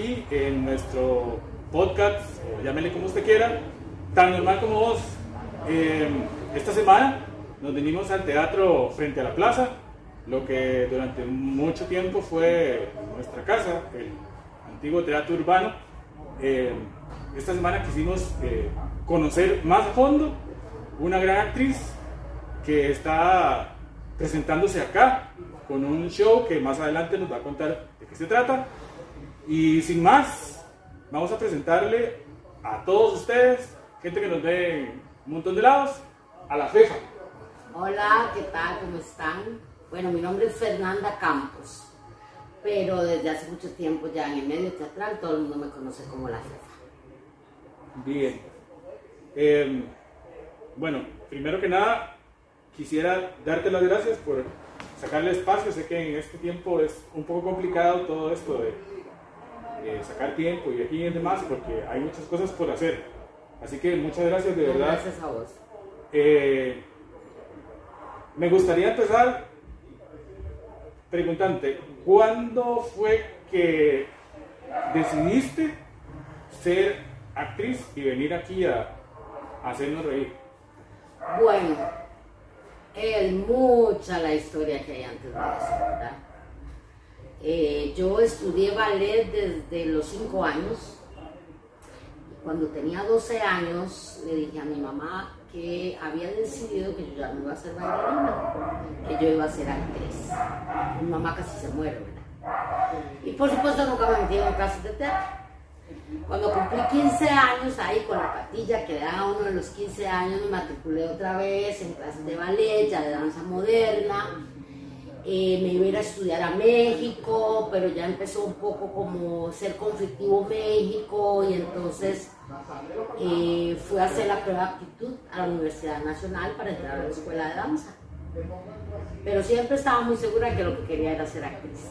aquí en nuestro podcast, o llámele como usted quiera, tan normal como vos. Eh, esta semana nos vinimos al teatro frente a la plaza, lo que durante mucho tiempo fue nuestra casa, el antiguo teatro urbano. Eh, esta semana quisimos eh, conocer más a fondo una gran actriz que está presentándose acá con un show que más adelante nos va a contar de qué se trata. Y sin más, vamos a presentarle a todos ustedes, gente que nos ve en un montón de lados, a la FEFA. Hola, ¿qué tal? ¿Cómo están? Bueno, mi nombre es Fernanda Campos, pero desde hace mucho tiempo ya en el medio teatral todo el mundo me conoce como la FEFA. Bien. Eh, bueno, primero que nada, quisiera darte las gracias por sacarle espacio. Sé que en este tiempo es un poco complicado todo esto de, de sacar tiempo y aquí y demás, porque hay muchas cosas por hacer. Así que muchas gracias, de verdad. Gracias a vos. Eh, me gustaría empezar preguntándote, ¿cuándo fue que decidiste ser actriz y venir aquí a, a hacernos reír? Bueno, es mucha la historia que hay antes de eso, ¿verdad? Eh, yo estudié ballet desde los 5 años. Cuando tenía 12 años le dije a mi mamá que había decidido que yo ya no iba a ser bailarina, que yo iba a ser actriz. Mi mamá casi se muere, ¿verdad? Y por supuesto nunca me metí en clases de teatro. Cuando cumplí 15 años, ahí con la patilla que le dan a uno de los 15 años, me matriculé otra vez en clases de ballet, ya de danza moderna. Eh, me iba a ir a estudiar a México, pero ya empezó un poco como ser conflictivo México y entonces eh, fui a hacer la prueba de aptitud a la Universidad Nacional para entrar a la escuela de danza. Pero siempre estaba muy segura que lo que quería era ser actriz.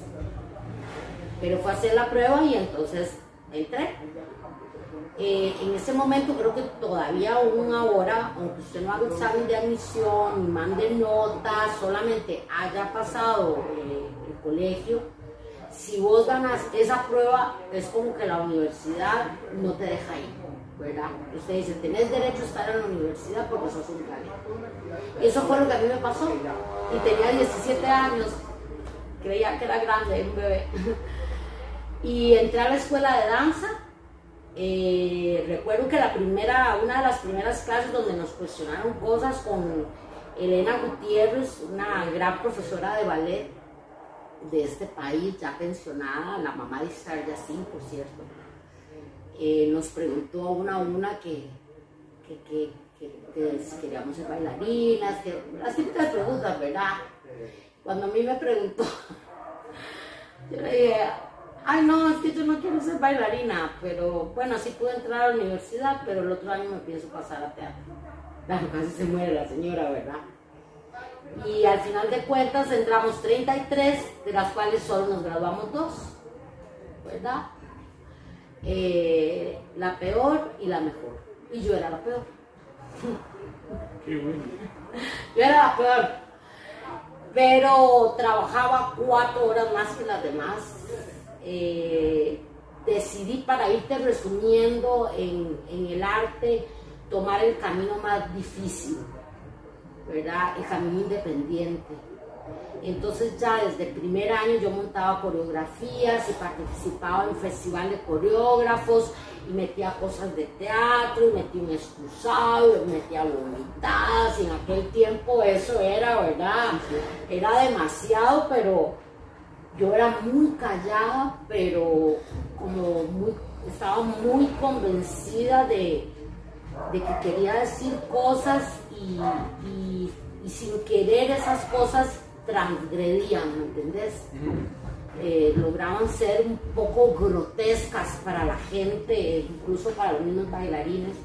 Pero fue a hacer la prueba y entonces entré. Eh, en ese momento creo que todavía aún ahora, aunque usted no haga examen de admisión, ni mande notas, solamente haya pasado eh, el colegio, si vos ganas esa prueba, es como que la universidad no te deja ir, ¿verdad? Usted dice, tenés derecho a estar en la universidad porque sos un. Y eso fue lo que a mí me pasó. Y tenía 17 años, creía que era grande, un bebé. Y entré a la escuela de danza. Eh, recuerdo que la primera, una de las primeras clases donde nos cuestionaron cosas con Elena Gutiérrez, una gran profesora de ballet de este país, ya pensionada, la mamá de Star Yacine, por cierto, eh, nos preguntó una a una que, que, queríamos ser bailarinas, que, las típicas preguntas, ¿verdad? Cuando a mí me preguntó, yo le dije, ay no, es que yo no quiero ser bailarina, pero bueno, sí pude entrar a la universidad, pero el otro año me pienso pasar a teatro. Claro, casi se muere la señora, ¿verdad? Y al final de cuentas entramos 33, de las cuales solo nos graduamos dos, ¿verdad? Eh, la peor y la mejor. Y yo era la peor. Qué bueno. Yo era la peor. Pero trabajaba cuatro horas más que las demás. Eh, decidí para irte resumiendo en, el arte tomar el camino más difícil, ¿verdad? El camino independiente. Entonces ya desde el primer año yo montaba coreografías y participaba en festival de coreógrafos y metía cosas de teatro y metía un excusado y metía vomitadas y en aquel tiempo eso era, ¿verdad? Era demasiado, pero yo era muy callada, pero como muy, estaba muy convencida de, de que quería decir cosas y, y- y sin querer esas cosas transgredían, ¿me entendés? Eh, lograban ser un poco grotescas para la gente, incluso para los mismos bailarines.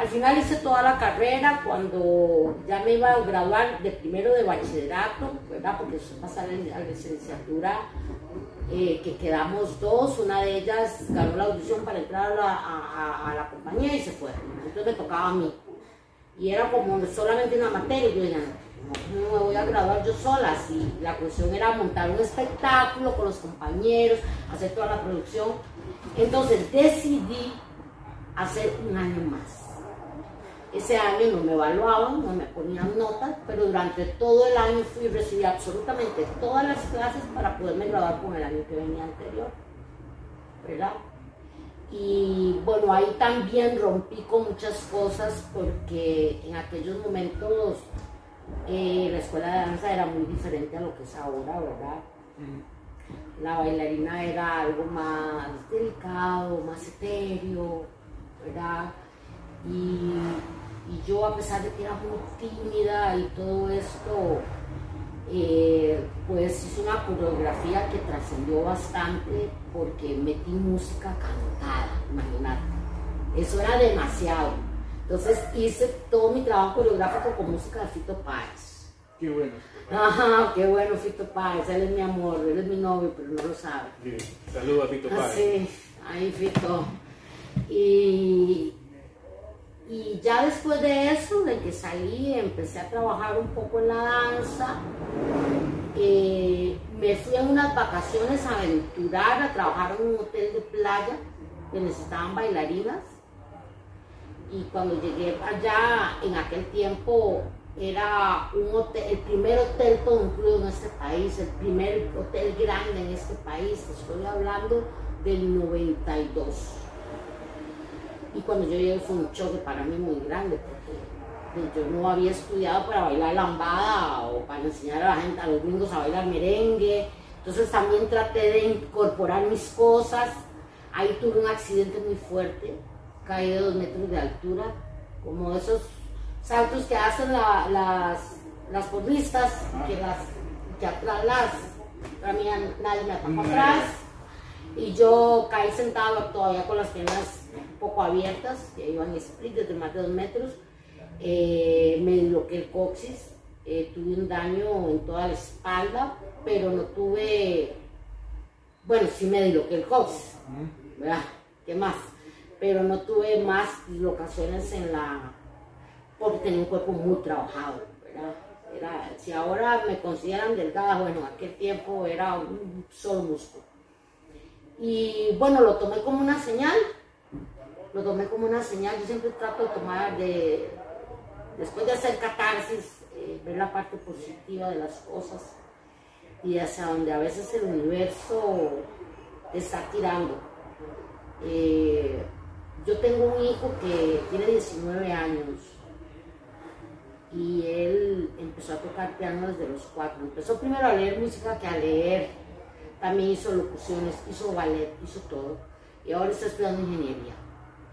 Al final hice toda la carrera cuando ya me iba a graduar de primero de bachillerato, ¿verdad? Porque eso pasa a la licenciatura, eh, que quedamos dos, una de ellas ganó la audición para entrar a la, a- la compañía y se fue. Entonces me tocaba a mí. Y era como solamente una materia, y yo dije, "No, no me voy a graduar yo sola, sí. La cuestión era montar un espectáculo con los compañeros, hacer toda la producción. Entonces decidí hacer un año más. Ese año no me evaluaban, no me ponían notas, pero durante todo el año fui y recibí absolutamente todas las clases para poderme graduar con el año que venía anterior. ¿Verdad? Y bueno, ahí también rompí con muchas cosas porque en aquellos momentos eh, la escuela de danza era muy diferente a lo que es ahora, ¿verdad? La bailarina era algo más delicado, más etéreo, ¿verdad? Y, y yo, a pesar de que era muy tímida y todo esto, eh, pues hice una coreografía que trascendió bastante porque metí música cantada, imagínate. Eso era demasiado. Entonces hice todo mi trabajo coreográfico con música de Fito Páez. Qué bueno. Ajá, qué bueno Fito Páez, él es mi amor, él es mi novio, pero no lo sabe. Saludos a Fito Ah, Páez. sí, ahí Fito. Y, y ya después de eso, de que salí, empecé a trabajar un poco en la danza. Eh, me fui en unas vacaciones a aventurar, a trabajar en un hotel de playa que necesitaban bailarinas. Y cuando llegué allá, en aquel tiempo, era un hotel, el primer hotel todo incluido en este país, el primer hotel grande en este país. Estoy hablando del 92. Y cuando yo llegué fue un choque para mí muy grande, porque yo no había estudiado para bailar lambada o para enseñar a la gente, a los gringos a bailar merengue. Entonces también traté de incorporar mis cosas. Ahí tuve un accidente muy fuerte, caí de dos metros de altura, como esos saltos que hacen la- las, las porristas, que, las, que atrás las, para mí nadie me atacó atrás. Y yo caí sentado todavía con las piernas poco abiertas, que iban split desde más de dos metros. Eh, me disloqué el coxis, eh, tuve un daño en toda la espalda, pero no tuve, bueno, sí me disloqué el coxis, ¿verdad? ¿Qué más? Pero no tuve más dislocaciones en la, porque tenía un cuerpo muy trabajado, ¿verdad? Era, si ahora me consideran delgada, bueno, en aquel tiempo era un solo músculo. Y bueno, lo tomé como una señal, lo tomé como una señal, yo siempre trato de tomar, de, después de hacer catarsis, eh, ver la parte positiva de las cosas y hacia donde a veces el universo te está tirando. Eh, yo tengo un hijo que tiene 19 años y él empezó a tocar piano desde los cuatro. Empezó primero a leer música que a leer. También hizo locuciones, hizo ballet, hizo todo. Y ahora está estudiando ingeniería.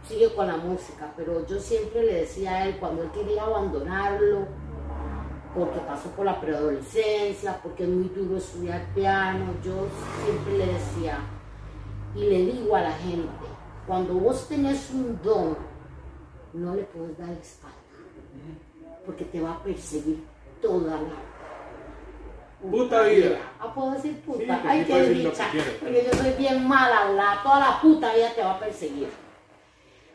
Sigue con la música, pero yo siempre le decía a él cuando él quería abandonarlo, porque pasó por la preadolescencia, porque es muy duro estudiar piano, yo siempre le decía, y le digo a la gente, cuando vos tenés un don, no le puedes dar la espalda, porque te va a perseguir toda la Puta vida. Ah, puedo decir Sí, puta. que Ay, sí qué dicha. Porque yo soy bien mala. Toda la puta vida te va a perseguir.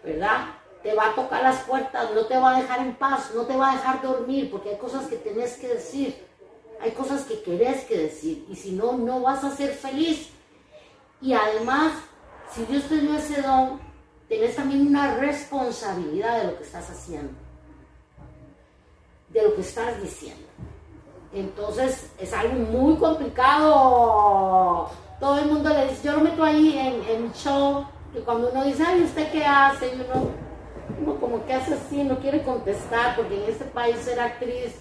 ¿Verdad? Te va a tocar las puertas, no te va a dejar en paz, no te va a dejar dormir, porque hay cosas que tenés que decir. Hay cosas que querés que decir. Y si no, no vas a ser feliz. Y además, si Dios te dio ese don, tenés también una responsabilidad de lo que estás haciendo. De lo que estás diciendo. Entonces es algo muy complicado. Todo el mundo le dice, yo lo meto ahí en, en show, y cuando uno dice, ay, ¿usted qué hace? Y uno, uno como que hace así, no quiere contestar, porque en este país ser actriz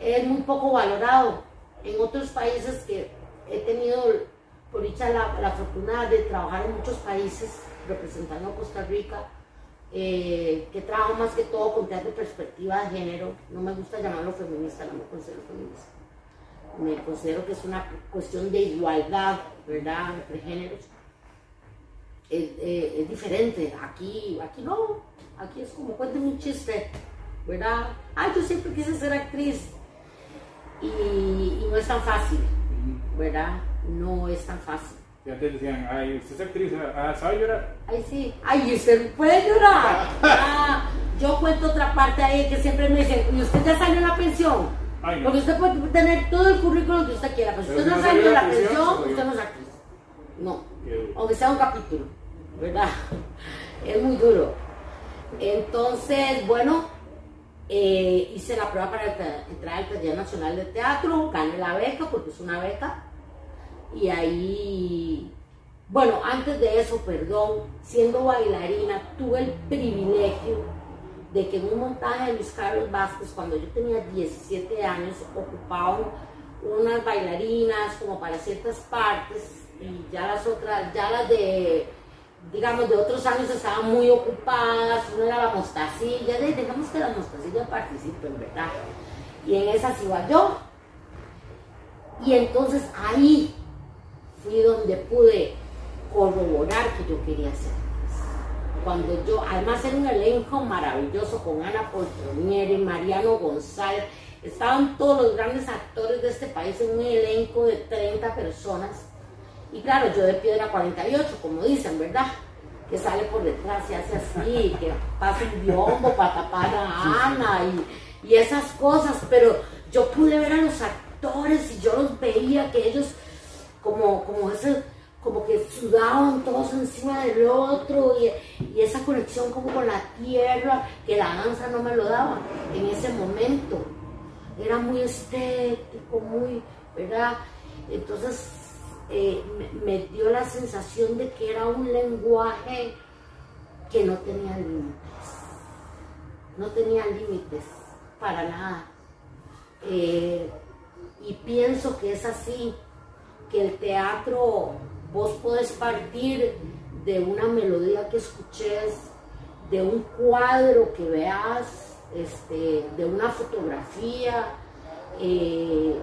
es muy poco valorado. En otros países que he tenido, por dicha, la, la fortuna de trabajar en muchos países representando a Costa Rica, eh, que trabajo más que todo con teatro de perspectiva de género. No me gusta llamarlo feminista, no me considero feminista. Me considero que es una cuestión de igualdad, ¿verdad?, entre géneros. Es, eh, es diferente. Aquí, aquí no. Aquí es como cuéntame un chiste, ¿verdad? Ay, yo siempre quise ser actriz. Y, y no es tan fácil, ¿verdad? No es tan fácil. Y antes decían, ay, usted es actriz, ah, ¿sabe llorar? Ay, sí. Ay, ¿y usted puede llorar? Ah, yo cuento otra parte ahí que siempre me dicen, ¿y usted ya salió en la pensión? Ay, no. Porque usted puede tener todo el currículum que usted quiera, pero si usted no no salió de la de prisión, jodió. usted no es actriz. No. Aunque sea un capítulo, ¿verdad? Es muy duro. Entonces, bueno, eh, hice la prueba para entra- entrar al Taller Nacional de Teatro, gané la beca porque es una beca. Y ahí, bueno, antes de eso, perdón, siendo bailarina, tuve el privilegio de que en un montaje de Luis Carlos Vázquez, cuando yo tenía 17 años, ocupaban unas bailarinas como para ciertas partes y ya las otras, ya las de, digamos, de otros años estaban muy ocupadas, una era la mostacilla, de, dejamos que las mostacillas participen, ¿verdad? Y en esas iba yo. Y entonces ahí fui donde pude corroborar que yo quería actriz. Cuando yo, además era un elenco maravilloso con Ana Poltronieri, Mariano González, estaban todos los grandes actores de este país en un elenco de 30 personas. Y claro, yo de piedra 48, como dicen, ¿verdad? Que sale por detrás y hace así, que pasa un biombo para tapar a Ana y, y esas cosas, pero yo pude ver a los actores y yo los veía que ellos como, como ese, como que sudaban todos encima del otro y, y esa conexión como con la tierra que la danza no me lo daba en ese momento. Era muy estético, muy, ¿verdad? Entonces eh, me, dio la sensación de que era un lenguaje que no tenía límites. No tenía límites para nada. Eh, y pienso que es así, que el teatro vos podés partir de una melodía que escuches, de un cuadro que veas, este, de una fotografía, eh,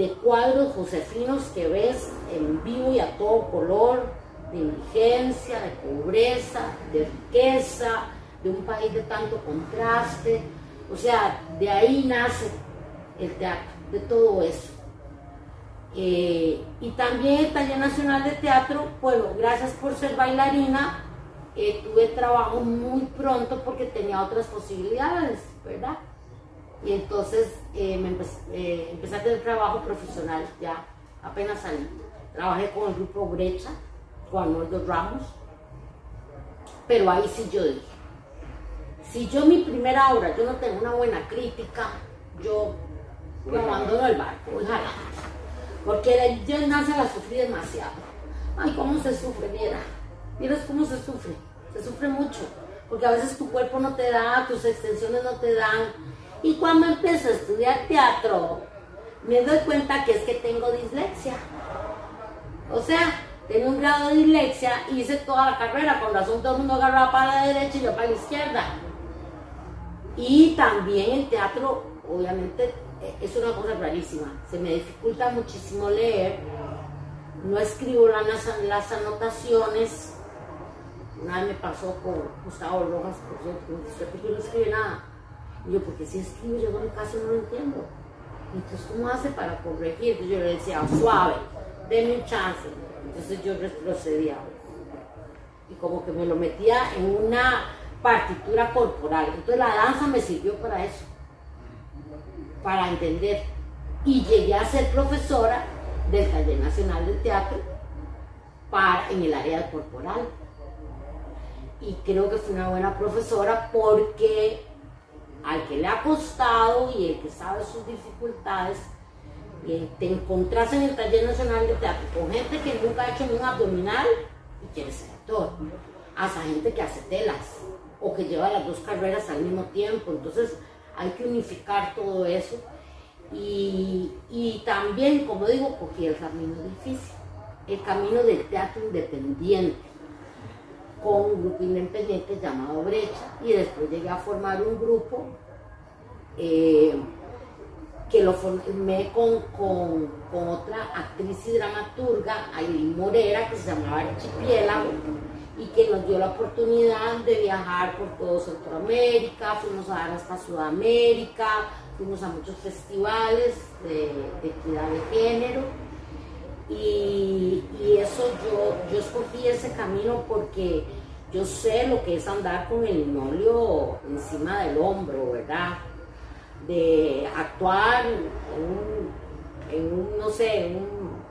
de cuadros josefinos que ves en vivo y a todo color, de indigencia, de pobreza, de riqueza, de un país de tanto contraste. O sea, de ahí nace el teatro, de todo eso. Eh, y también el Taller Nacional de Teatro, bueno, gracias por ser bailarina, eh, tuve trabajo muy pronto porque tenía otras posibilidades, ¿verdad? Y entonces eh, me empecé, eh, empecé a tener trabajo profesional ya, apenas salí. Trabajé con el grupo Brecha, con Arnoldo Ramos, pero ahí sí yo dije, si yo mi primera obra, yo no tengo una buena crítica, yo me abandono el barco, jalando. Porque yo en danza la sufrí demasiado. Ay, cómo se sufre, mira. Miras cómo se sufre. Se sufre mucho. Porque a veces tu cuerpo no te da, tus extensiones no te dan. Y cuando empecé a estudiar teatro, me doy cuenta que es que tengo dislexia. O sea, tengo un grado de dislexia y hice toda la carrera. Con razón todo el mundo agarraba para la derecha y yo para la izquierda. Y también el teatro, obviamente, eh, es una cosa rarísima. Se me dificulta muchísimo leer. No escribo las, las anotaciones. Vez me pasó con Gustavo Rojas, por cierto, me dice, ¿por qué no escribe nada? Y yo, porque si escribo, yo en mi caso no lo entiendo. Entonces, ¿cómo hace para corregir? Entonces yo le decía, suave, denme un chance. Entonces yo retrocedía. Y como que me lo metía en una partitura corporal. Entonces la danza me sirvió para eso, para entender. Y llegué a ser profesora del Taller Nacional de Teatro para, en el área corporal. Y creo que fue una buena profesora porque al que le ha costado y el que sabe sus dificultades, te encontrás en el Taller Nacional de Teatro con gente que nunca ha hecho ni un abdominal y quiere ser actor, hasta gente que hace telas o que lleva las dos carreras al mismo tiempo. Entonces hay que unificar todo eso. Y, y también, como digo, cogí el camino difícil, el camino del teatro independiente, con un grupo independiente llamado Brecha. Y después llegué a formar un grupo eh, que lo formé con, con, otra actriz y dramaturga, Aileen Morera, que se llamaba Archipiélago y que nos dio la oportunidad de viajar por todo Centroamérica, fuimos a dar hasta Sudamérica, fuimos a muchos festivales de, de equidad de género y, y, eso yo, yo escogí ese camino porque yo sé lo que es andar con el linoleo encima del hombro, ¿verdad? de actuar en un, no sé, en un,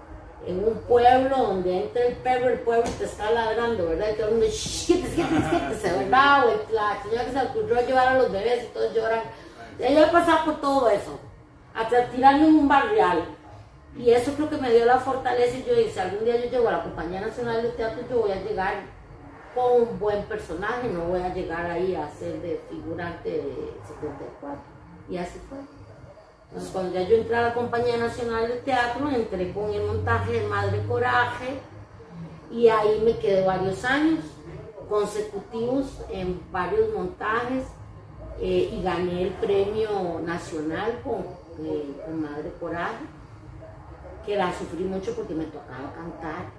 en un pueblo donde entra el perro, el pueblo te está ladrando, ¿verdad? Y todo el mundo, quítese, ¿verdad? O la señora que se ocurrió llevar a los bebés y todos lloran. Yo he pasado por todo eso, hasta tirarme en un barrial. Y eso creo que me dio la fortaleza y yo dije, algún día yo llego a la Compañía Nacional de Teatro, yo voy a llegar con un buen personaje, no voy a llegar ahí a ser de figurante de 74. Y así fue. Entonces cuando ya yo entré a la Compañía Nacional de Teatro, entré con el montaje de Madre Coraje y ahí me quedé varios años consecutivos en varios montajes eh, y gané el premio nacional con, eh, con Madre Coraje que la sufrí mucho porque me tocaba cantar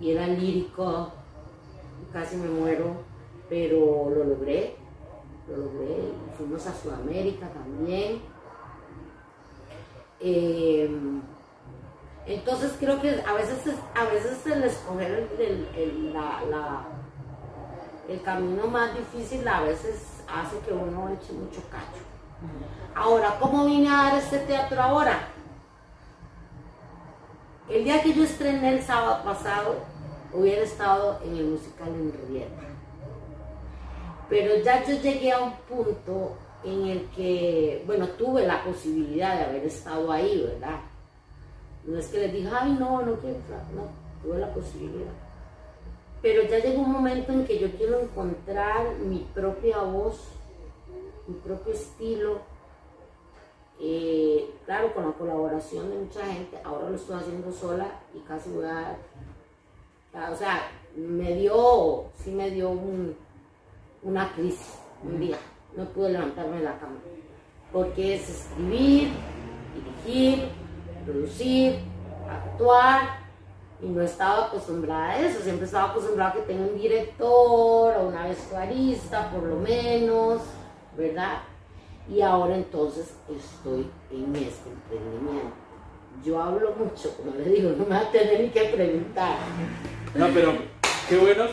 y era lírico, casi me muero, pero lo logré, lo logré. Fuimos a Sudamérica también. Em, entonces creo que a veces, a veces el escoger el, el camino más difícil a veces hace que uno eche mucho cacho. Ahora, ¿cómo vine a dar este teatro ahora? El día que yo estrené el sábado pasado, hubiera estado en el musical en Riviera. Pero ya yo llegué a un punto en el que, bueno, tuve la posibilidad de haber estado ahí, ¿verdad? No es que les dije, ay, no, no quiero entrar, no, tuve la posibilidad. Pero ya llegó un momento en que yo quiero encontrar mi propia voz, mi propio estilo, eh, claro, con la colaboración de mucha gente, ahora lo estoy haciendo sola y casi voy a... O sea, me dio, sí me dio una crisis un día, no pude levantarme de la cama, porque es escribir, dirigir, producir, actuar, y no estaba acostumbrada a eso, siempre estaba acostumbrada a que tenga un director o una vestuarista por lo menos, ¿verdad? Y ahora entonces estoy en este emprendimiento. Yo hablo mucho, como le digo, no me va a tener ni que preguntar. No, pero qué bueno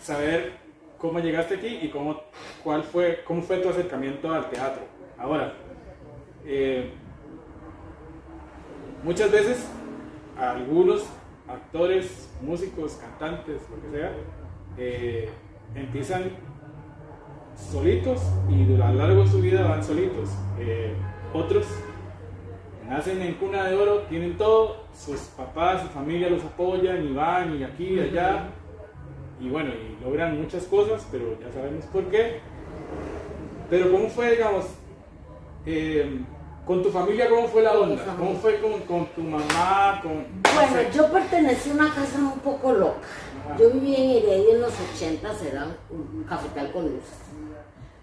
saber cómo llegaste aquí y cómo, cuál fue, cómo fue tu acercamiento al teatro. Ahora, eh, muchas veces algunos actores, músicos, cantantes, lo que sea, eh, empiezan solitos y a lo largo de su vida van solitos. Eh, otros nacen en cuna de oro, tienen todo, sus papás, su familia los apoyan y van y aquí y allá. Y bueno, y logran muchas cosas, pero ya sabemos por qué. Pero ¿cómo fue, digamos, eh, con tu familia, cómo fue la onda? ¿Cómo fue con, tu mamá? Con, bueno, yo pertenecí a una casa un poco loca. Yo vivía en Heredia en los 80, era un cafetal con luces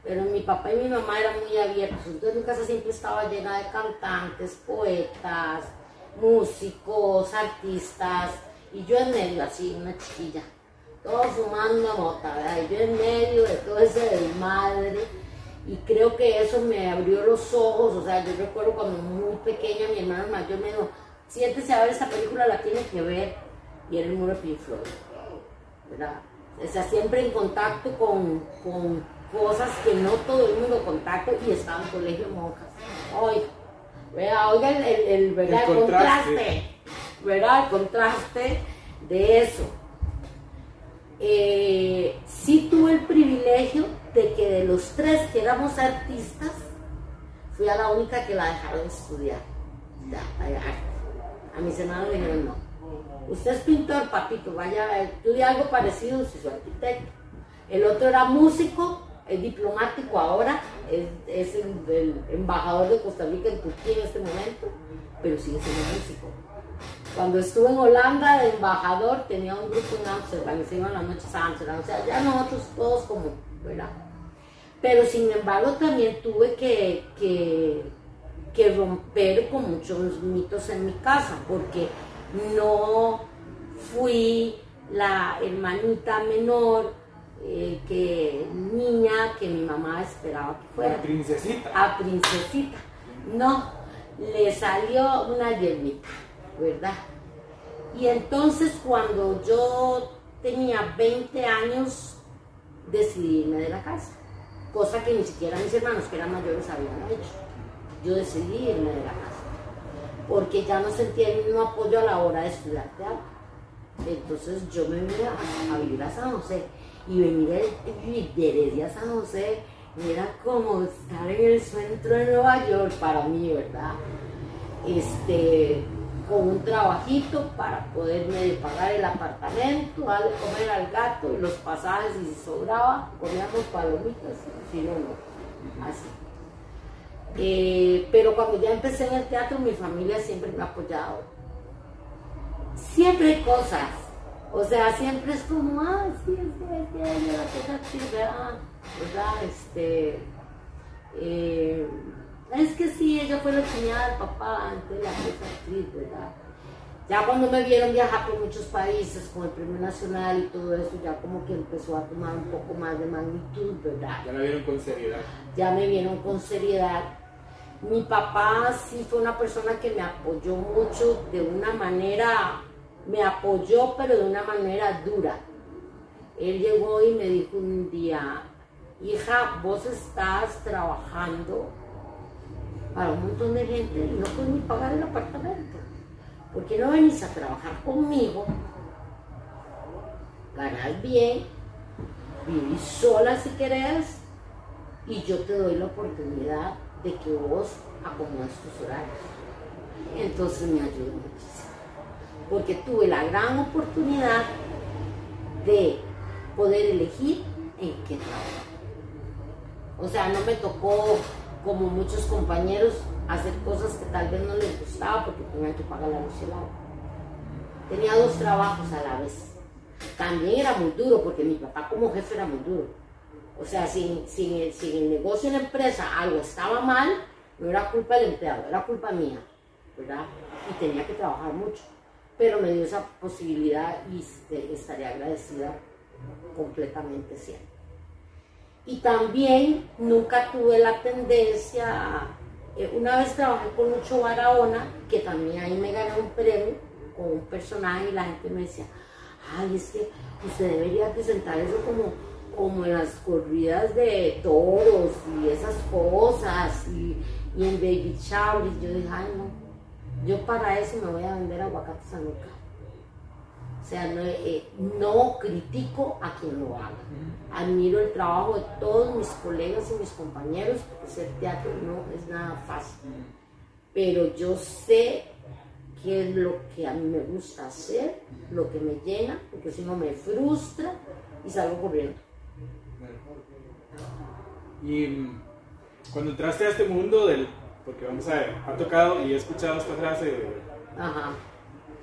pero mi papá y mi mamá eran muy abiertos, entonces mi casa siempre estaba llena de cantantes, poetas, músicos, artistas, y yo en medio, así, una chiquilla, todo fumando mota, ¿verdad? Y yo en medio de todo ese desmadre, y creo que eso me abrió los ojos, o sea, yo recuerdo cuando muy pequeña mi hermano mayor me dijo, siéntese a ver esta película, la tiene que ver, y era el muro de Pink Floyd, ¿verdad? O sea, siempre en contacto con, con cosas que no todo el mundo contacta y estaba en colegio monjas. Oiga, oiga el, el, ¿verdad? el, contraste. ¿verdad? El contraste de eso. Eh, sí tuve el privilegio de que de los tres que éramos artistas, fui a la única que la dejaron estudiar. a mis hermanos me dijeron, no. Usted es pintor, papito, vaya, estudie algo parecido si su arquitecto. El otro era músico es diplomático ahora, es, el, embajador de Costa Rica en Turquía en este momento, pero sigue siendo músico. Cuando estuve en Holanda de embajador tenía un grupo en Amsterdam, se iban las noches a Amsterdam, o sea, ya nosotros todos como, ¿verdad? Pero sin embargo también tuve que, que, que romper con muchos mitos en mi casa, porque no fui la hermanita menor, eh, que niña que mi mamá esperaba que fuera. A princesita. A princesita. No, le salió una yernita, ¿verdad? Y entonces cuando yo tenía 20 años, decidí irme de la casa. cosa que ni siquiera mis hermanos, que eran mayores, habían hecho. Yo decidí irme de la casa, porque ya no sentía el mismo apoyo a la hora de estudiar teatro. Entonces yo me vine a, a vivir a San José y venir de, de Heredia a San José era como estar en el centro de Nueva York para mí, ¿verdad? Este, con un trabajito para poder medio pagar el apartamento, darle comer al gato y los pasajes y si sobraba, comíamos palomitas, si no, no, así. Eh, pero cuando ya empecé en el teatro, mi familia siempre me ha apoyado. Siempre hay cosas, o sea, siempre es como, ah, sí, sí, sí, yo la cosa actriz, ¿verdad? ¿verdad? Este, eh, es que sí, ella fue la cuñada del papá antes de la cosa actriz, ¿verdad? Ya cuando me vieron viajar por muchos países con el Premio Nacional y todo eso, ya como que empezó a tomar un poco más de magnitud, ¿verdad? Ya me vieron con seriedad. Ya me vieron con seriedad. Mi papá sí fue una persona que me apoyó mucho de una manera me apoyó, pero de una manera dura. Él llegó y me dijo un día, hija, vos estás trabajando para un montón de gente y no puedes ni pagar el apartamento. ¿Por qué no venís a trabajar conmigo? Ganas bien, vivís sola si querés y yo te doy la oportunidad de que vos acomodes tus horarios. Entonces me ayudó porque tuve la gran oportunidad de poder elegir en qué trabajar. O sea, no me tocó, como muchos compañeros, hacer cosas que tal vez no les gustaba porque tenía que pagar la luz y el agua. Tenía dos trabajos a la vez. También era muy duro porque mi papá como jefe era muy duro. O sea, si, si, si en el negocio, en la empresa, algo estaba mal, no era culpa del empleado, era culpa mía, ¿verdad? Y tenía que trabajar mucho pero me dio esa posibilidad y este, estaré agradecida completamente siempre. Y también nunca tuve la tendencia, eh, una vez trabajé con Lucho Barahona, que también ahí me gané un premio con un personaje y la gente me decía, ay, es que usted debería presentar eso como, como en las corridas de toros y esas cosas y, en Baby Shower. Y yo dije, ay, no, yo para eso me voy a vender aguacate sanuca. O sea, eh, no, critico a quien lo haga. Admiro el trabajo de todos mis colegas y mis compañeros, porque ser teatro no es nada fácil. Pero yo sé qué es lo que a mí me gusta hacer, lo que me llena, porque si no me frustra y salgo corriendo. Y mm, cuando entraste a este mundo del porque vamos a ver, ha tocado y he escuchado esta frase, Ajá.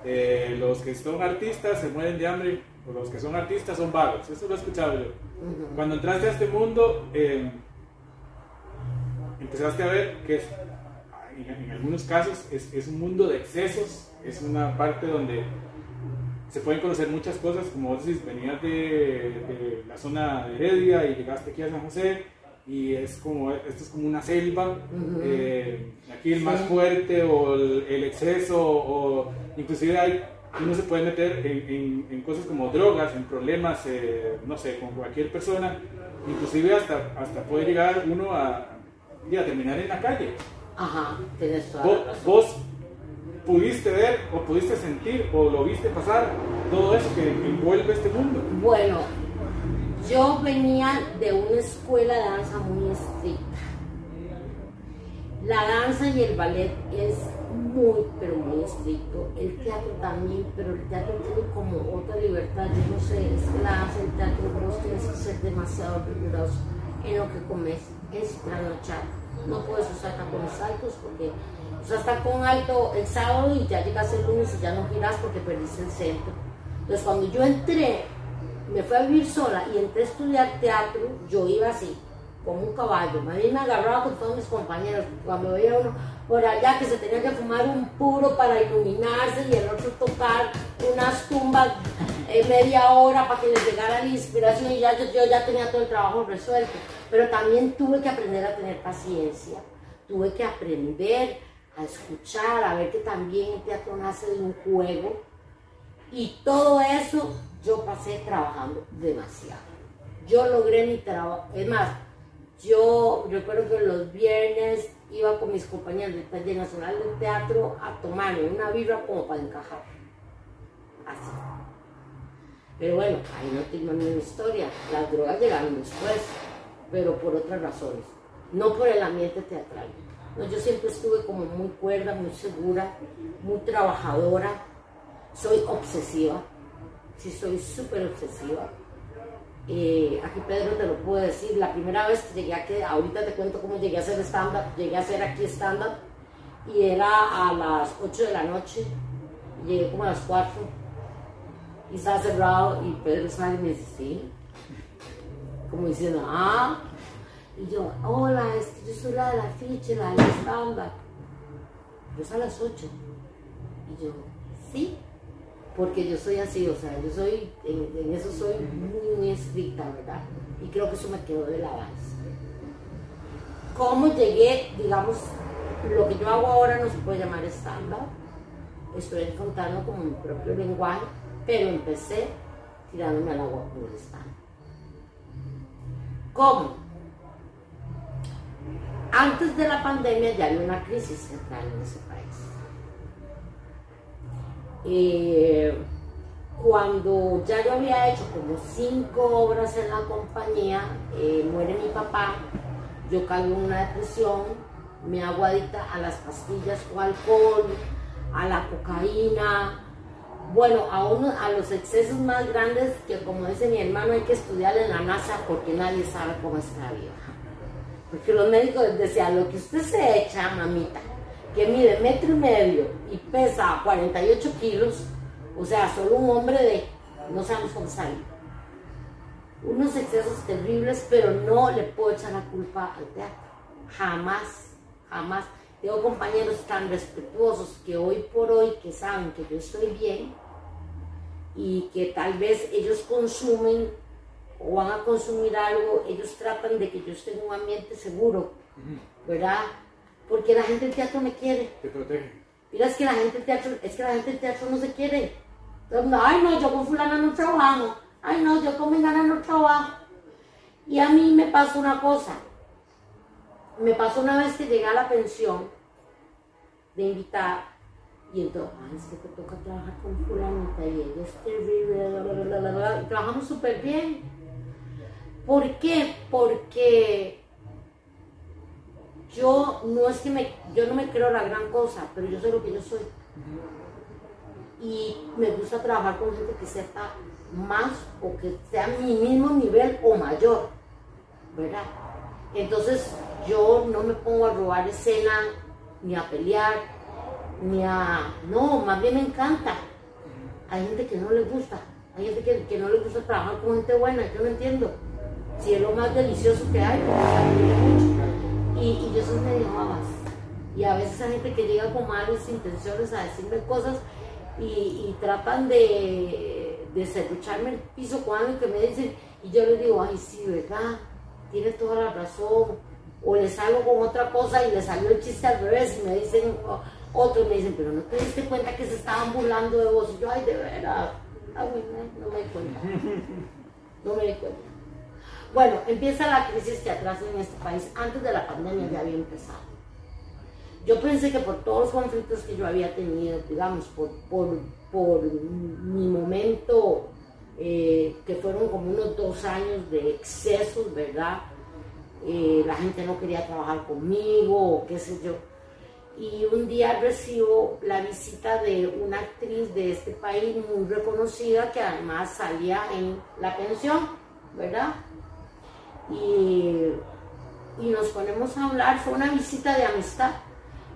Eh, los que son artistas se mueren de hambre, o los que son artistas son vagos, eso lo he escuchado yo. Cuando entraste a este mundo, em, empezaste a ver que en, algunos casos es, es, un mundo de excesos, es una parte donde se pueden conocer muchas cosas, como vos decís, venías de, de la zona de Heredia y llegaste aquí a San José, y es como, esto es como una selva, eh, aquí el más fuerte o el, exceso o inclusive hay, uno se puede meter en, en, cosas como drogas, en problemas, eh, no sé, con cualquier persona, inclusive hasta, hasta puede llegar uno a, a terminar en la calle. Ajá, tienes ¿Vos, vos pudiste ver o pudiste sentir o lo viste pasar todo eso que envuelve este mundo. Bueno, yo venía de una escuela de danza muy estricta. La danza y el ballet es muy, pero muy estricto. El teatro también, pero el teatro tiene como otra libertad. Yo no sé, es que la danza el teatro vos tienes que ser demasiado riguroso en lo que comes. Es trasnochar. No puedes usar tacones altos porque usas tacón alto el sábado y ya llegas el lunes y ya no giras porque perdiste el centro. Entonces cuando yo entré me fui a vivir sola y entré a estudiar teatro, yo iba así, como un caballo. A mí me agarraba con todos mis compañeros. Cuando veía uno por allá que se tenía que fumar un puro para iluminarse y el otro tocar unas tumbas en media hora para que les llegara la inspiración y ya yo, yo ya tenía todo el trabajo resuelto. Pero también tuve que aprender a tener paciencia, tuve que aprender a escuchar, a ver que también el teatro nace de un juego. Y todo eso yo pasé trabajando demasiado. Yo logré mi trabajo, es más, yo recuerdo que los viernes iba con mis compañeros del Taller Nacional del Teatro a tomarme una birra como para encajar. Así. Pero bueno, ahí no tengo una historia. Las drogas llegaron después, pero por otras razones. No por el ambiente teatral. No, yo siempre estuve como muy cuerda, muy segura, muy trabajadora. Soy obsesiva. Sí, soy súper obsesiva. Eh, aquí Pedro te lo puedo decir, la primera vez que llegué aquí, ahorita te cuento cómo llegué a hacer stand-up, llegué a hacer aquí stand-up y era a las 8 de la noche, llegué como a las 4 y estaba cerrado y Pedro sale y me dice, sí, como diciendo, ah, y yo, hola, es que yo soy la de la ficha, la del stand-up, pues a las 8 y yo, sí, porque yo soy así, o sea, yo soy, en, eso soy muy, muy, estricta, ¿verdad? Y creo que eso me quedó de la base. ¿Cómo llegué, digamos, lo que yo hago ahora no se puede llamar estándar? Estoy contando como mi propio lenguaje, pero empecé tirándome al agua con el estándar. ¿Cómo? Antes de la pandemia ya había una crisis central en ese eh, cuando ya yo había hecho como cinco obras en la compañía, eh, muere mi papá, yo caigo en una depresión, me hago adicta a las pastillas o alcohol, a la cocaína, bueno, a, uno, a los excesos más grandes que como dice mi hermano hay que estudiar en la NASA porque nadie sabe cómo está viva. Porque los médicos decían, lo que usted se echa, mamita, que mide metro y medio y pesa 48 kilos, o sea, solo un hombre de, no sabemos cómo salir. Unos excesos terribles, pero no le puedo echar la culpa al teatro. Jamás, jamás. Tengo compañeros tan respetuosos que hoy por hoy, que saben que yo estoy bien y que tal vez ellos consumen o van a consumir algo, ellos tratan de que yo esté en un ambiente seguro, ¿verdad? Porque la gente del teatro me quiere. Te protege. Mira, es que la gente del teatro, es que la gente del teatro no se quiere. ay no, yo con fulana no trabajo. Ay no, yo con mi gana no trabajo. Y a mí me pasó una cosa. Me pasó una vez que llegué a la pensión de invitar y entonces, ay, es que te toca trabajar con fulanita y ella es terrible, y trabajamos súper bien. ¿Por qué? Porque yo no es que me, yo no me creo la gran cosa, pero yo sé lo que yo soy. Y me gusta trabajar con gente que sepa más o que sea mi mismo nivel o mayor, ¿verdad? Entonces yo no me pongo a robar escena, ni a pelear, ni a... No, más bien me encanta. Hay gente que no le gusta, hay gente que, que no le gusta trabajar con gente buena, yo no entiendo. Si es lo más delicioso que hay, pues, y, yo soy medio babas. Y a veces hay gente que llega con malas intenciones a decirme cosas y, tratan de, de el piso con algo que me dicen y yo les digo, ay sí, ¿verdad? Tiene toda la razón. O les salgo con otra cosa y les salió el chiste al revés y me dicen, otros me dicen, pero no te diste cuenta que se estaban burlando de vos. Y yo, ay, de verdad. No me di cuenta. No me di cuenta. Bueno, empieza la crisis teatral en este país. Antes de la pandemia ya había empezado. Yo pensé que por todos los conflictos que yo había tenido, digamos, por, por, mi momento, eh, que fueron como unos dos años de excesos, ¿verdad? Eh, la gente no quería trabajar conmigo, o qué sé yo. Y un día recibo la visita de una actriz de este país muy reconocida que además salía en la pensión, ¿verdad? Y, nos ponemos a hablar, fue una visita de amistad,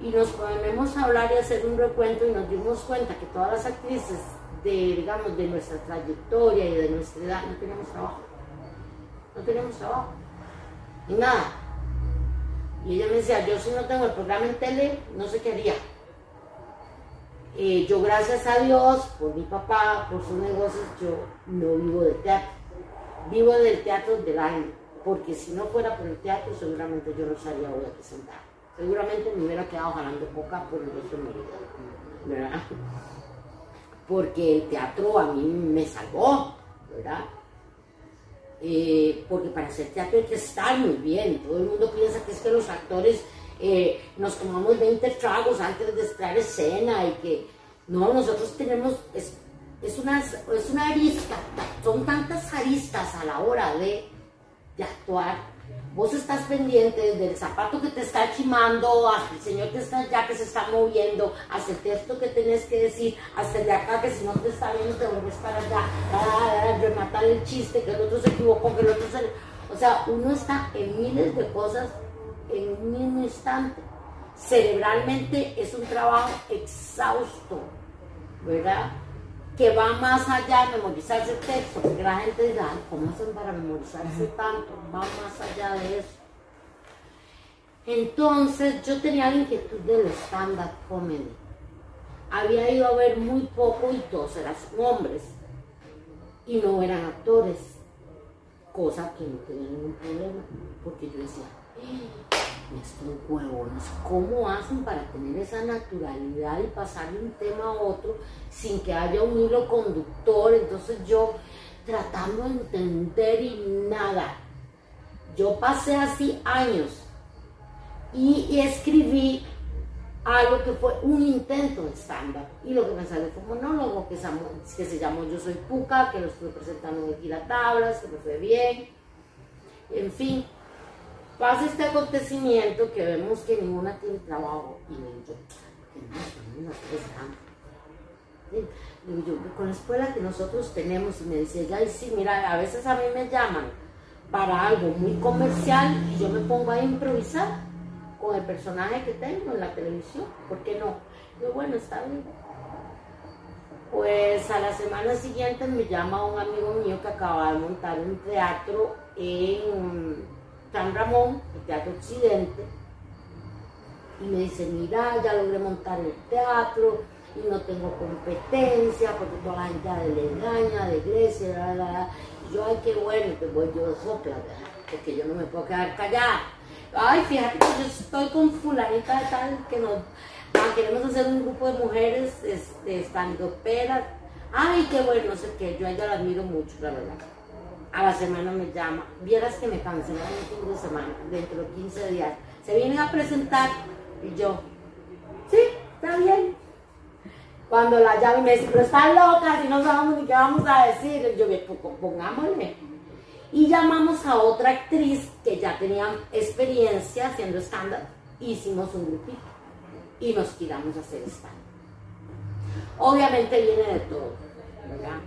y nos ponemos a hablar y hacer un recuento y nos dimos cuenta que todas las actrices de, digamos, de nuestra trayectoria y de nuestra edad no teníamos trabajo. No teníamos trabajo. Y nada. Y ella me decía, yo si no tengo el programa en tele, no sé qué haría. Eh, yo gracias a Dios, por mi papá, por sus negocios, yo no vivo de teatro. Vivo del teatro del año porque si no fuera por el teatro, seguramente yo no estaría hoy aquí sentada. Seguramente me hubiera quedado jalando poca por el resto de mi vida, ¿verdad? Porque el teatro a mí me salvó, ¿verdad? eh, porque para hacer teatro hay que estar muy bien. Todo el mundo piensa que es que los actores eh, nos tomamos 20 tragos antes de estar escena y que no, nosotros tenemos, es, es, una, es una arista, son tantas aristas a la hora de, de actuar vos estás pendiente del zapato que te está chimando, hasta el señor que está allá que se está moviendo, hasta el texto que tenés que decir, hasta el de acá que si no te está viendo te vuelves para allá, rematar el chiste, que el otro se equivocó, que el otro se... O sea, uno está en miles de cosas en un mismo instante. Cerebralmente es un trabajo exhausto, ¿verdad? Que va más allá de memorizarse el texto, porque la gente dirá, ¿cómo hacen para memorizarse tanto? Va más allá de eso. Entonces yo tenía la inquietud del stand-up comedy. Había ido a ver muy poco y todos eran hombres y no eran actores, cosa que no tenía ningún problema, porque yo decía, estos huevones, ¿cómo hacen para tener esa naturalidad y pasar de un tema a otro sin que haya un hilo conductor? Entonces yo tratando de entender y nada. Yo pasé así años y, escribí algo que fue un intento de stand-up. Y lo que me salió fue un monólogo que, que se llamó Yo Soy Puca, que lo estuve presentando en la Tablas, que me fue bien. En fin, pasa este acontecimiento que vemos que ninguna tiene trabajo y le digo yo, digo yo, con la escuela que nosotros tenemos y me dice, ya, y sí, mira, a veces a mí me llaman para algo muy comercial y yo me pongo a improvisar con el personaje que tengo en la televisión, ¿por qué no? Yo, bueno, está bien. Pues a la semana siguiente me llama un amigo mío que acaba de montar un teatro en San Ramón, el Teatro Occidente, y me dice, mira, ya logré montar el teatro y no tengo competencia porque toda la gente le engaña, de Grecia, la, Y yo, ay, qué bueno, que voy yo sopla, porque yo no me puedo quedar callada. Ay, fíjate que yo estoy con fulanita de tal que nos ah, queremos hacer un grupo de mujeres este, estando peras. Ay, qué bueno, no sé qué, yo a ella la admiro mucho, la verdad a la semana me llama, vieras que me cancelan el fin de semana, dentro de 15 días, se vienen a presentar y yo, sí, está bien. Cuando la llama y me dice, pero están locas y no sabemos ni qué vamos a decir, yo, pongámosle. Y llamamos a otra actriz que ya tenía experiencia haciendo stand-up, hicimos un grupito y nos tiramos a hacer stand-up. Obviamente viene de todo, ¿verdad?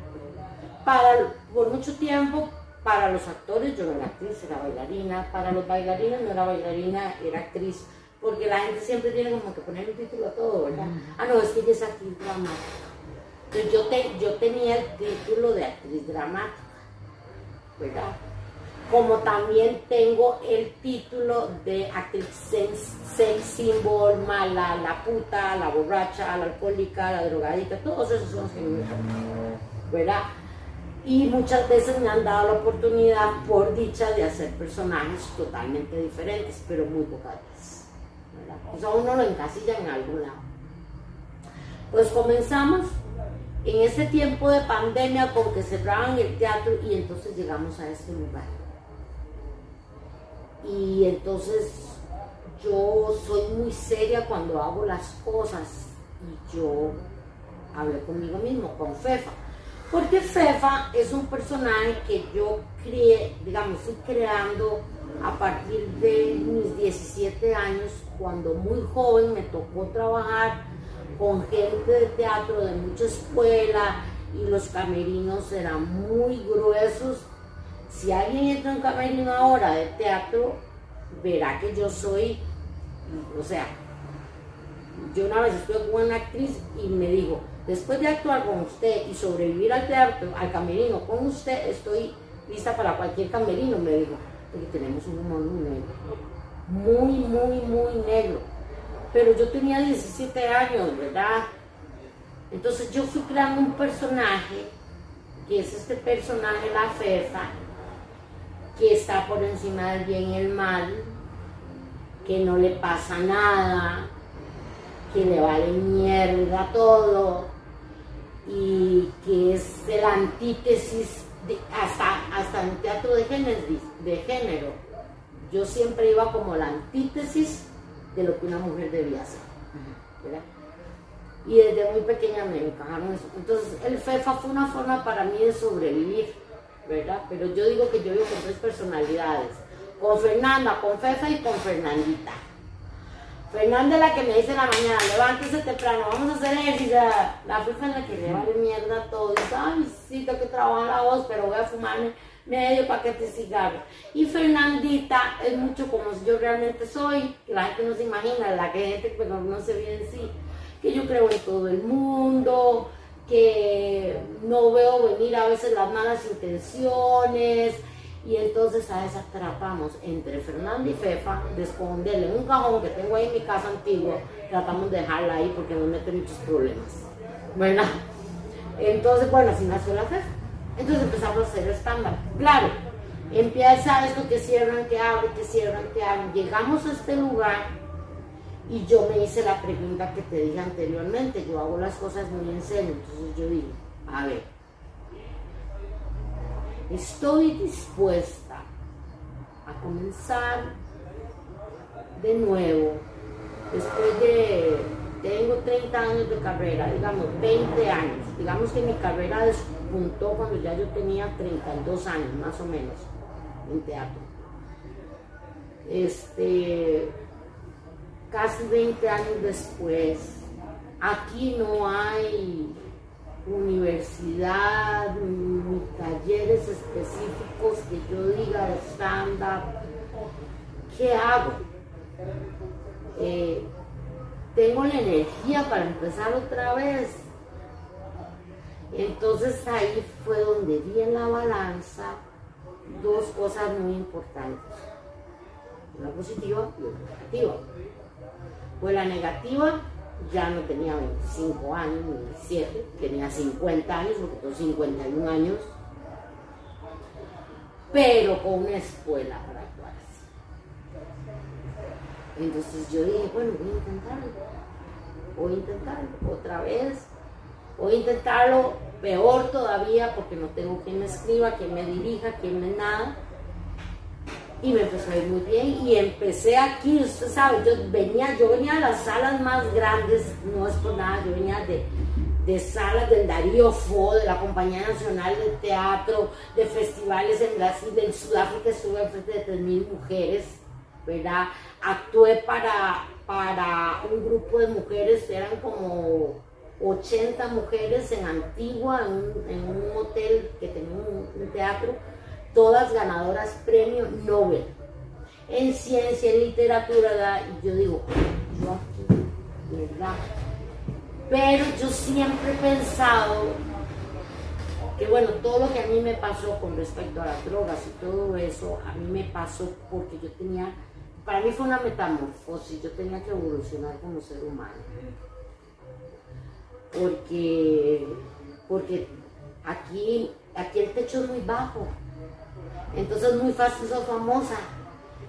Para, por mucho tiempo para los actores yo no era actriz, era bailarina. Para los bailarines no era bailarina, era actriz. Porque la gente siempre tiene como que poner un título a todo, ¿verdad? Ah, no, es que ella es actriz dramática. Entonces yo, te, yo tenía el título de actriz dramática, ¿verdad? Como también tengo el título de actriz sex symbol, mala, la puta, la borracha, la alcohólica, la drogadita, todos esos son los que me ¿verdad? Y muchas veces me han dado la oportunidad, por dicha, de hacer personajes totalmente diferentes, pero muy pocas veces. O uno lo encasilla en algún lado. Pues comenzamos en ese tiempo de pandemia con que cerraban el teatro y entonces llegamos a este lugar. Y entonces yo soy muy seria cuando hago las cosas y yo hablé conmigo mismo, con Fefa porque Fefa es un personaje que yo creé, digamos, fui creando a partir de mis 17 años, cuando muy joven me tocó trabajar con gente de teatro de mucha escuela y los camerinos eran muy gruesos. Si alguien entra en un camerino ahora de teatro, verá que yo soy, o sea, yo una vez estuve con una actriz y me dijo, Después de actuar con usted y sobrevivir al teatro, al camerino con usted, estoy lista para cualquier camerino, me dijo, porque tenemos un humor muy negro, muy, muy, muy negro. Pero yo tenía 17 años, ¿verdad? Entonces yo fui creando un personaje, que es este personaje, la Fefa, que está por encima del bien y el mal, que no le pasa nada, que le vale mierda todo, y que es la antítesis hasta, hasta en teatro de género, de género, yo siempre iba como la antítesis de lo que una mujer debía hacer. Y desde muy pequeña me encajaron eso. Entonces, el FEFA fue una forma para mí de sobrevivir, ¿verdad? Pero yo digo que yo vivo con tres personalidades. Con Fernanda, con Fefa y con Fernandita. Fernanda es la que me dice en la mañana, levántese temprano, vamos a hacer ejercicio. La Fefa es la que le vale mierda todo. Dice, ay, sí, tengo que trabajar la voz, pero voy a fumarme medio paquete de cigarros. Y Fernandita es mucho como yo realmente soy, que la gente no se imagina, la gente que no se ve en sí que yo creo en todo el mundo, que no veo venir a veces las malas intenciones. Y entonces a esa atrapamos entre Fernanda y Fefa de esconderle un cajón que tengo ahí en mi casa antigua. Tratamos de dejarla ahí porque nos mete muchos problemas. ¿Verdad? Entonces, bueno, así nació la Fefa. Entonces empezamos a hacer estándar. Claro, empieza esto que cierran, que abren, que cierran, que abren. Llegamos a este lugar y yo me hice la pregunta que te dije anteriormente, yo hago las cosas muy en serio, entonces yo digo, a ver, estoy dispuesta a comenzar de nuevo, después de, tengo 30 años de carrera, digamos 20 años, digamos que mi carrera despuntó cuando ya yo tenía 32 años más o menos en teatro. Este, casi 20 años después, aquí no hay universidad ni talleres específicos que yo diga de stand-up. ¿Qué hago? Eh, tengo la energía para empezar otra vez. Entonces ahí fue donde vi en la balanza dos cosas muy importantes, una positiva y una negativa. Pues la negativa ya no tenía 25 años, ni 27, tenía 50 años, porque tengo 51 años, pero con una escuela para actuar Entonces yo dije, bueno, voy a intentarlo, voy a intentarlo otra vez, voy a intentarlo peor todavía porque no tengo quien me escriba, quien me dirija, quien me nada y me empezó a ir muy bien y empecé aquí, usted sabe, yo venía, yo venía de las salas más grandes, no es por nada, yo venía de, de salas del Darío Fo, de la Compañía Nacional de Teatro, de festivales en Brasil, en Sudáfrica estuve frente de 3.000 mujeres, ¿verdad? Actué para, para un grupo de mujeres, eran como 80 mujeres en Antigua, en un, en un hotel que tenía un teatro, todas ganadoras premio Nobel en ciencia, en literatura, y yo digo, yo aquí, ¿verdad? Pero yo siempre he pensado que bueno, todo lo que a mí me pasó con respecto a las drogas y todo eso, a mí me pasó porque yo tenía, para mí fue una metamorfosis, yo tenía que evolucionar como ser humano. Porque, porque aquí, aquí el techo es muy bajo entonces es muy fácil ser famosa.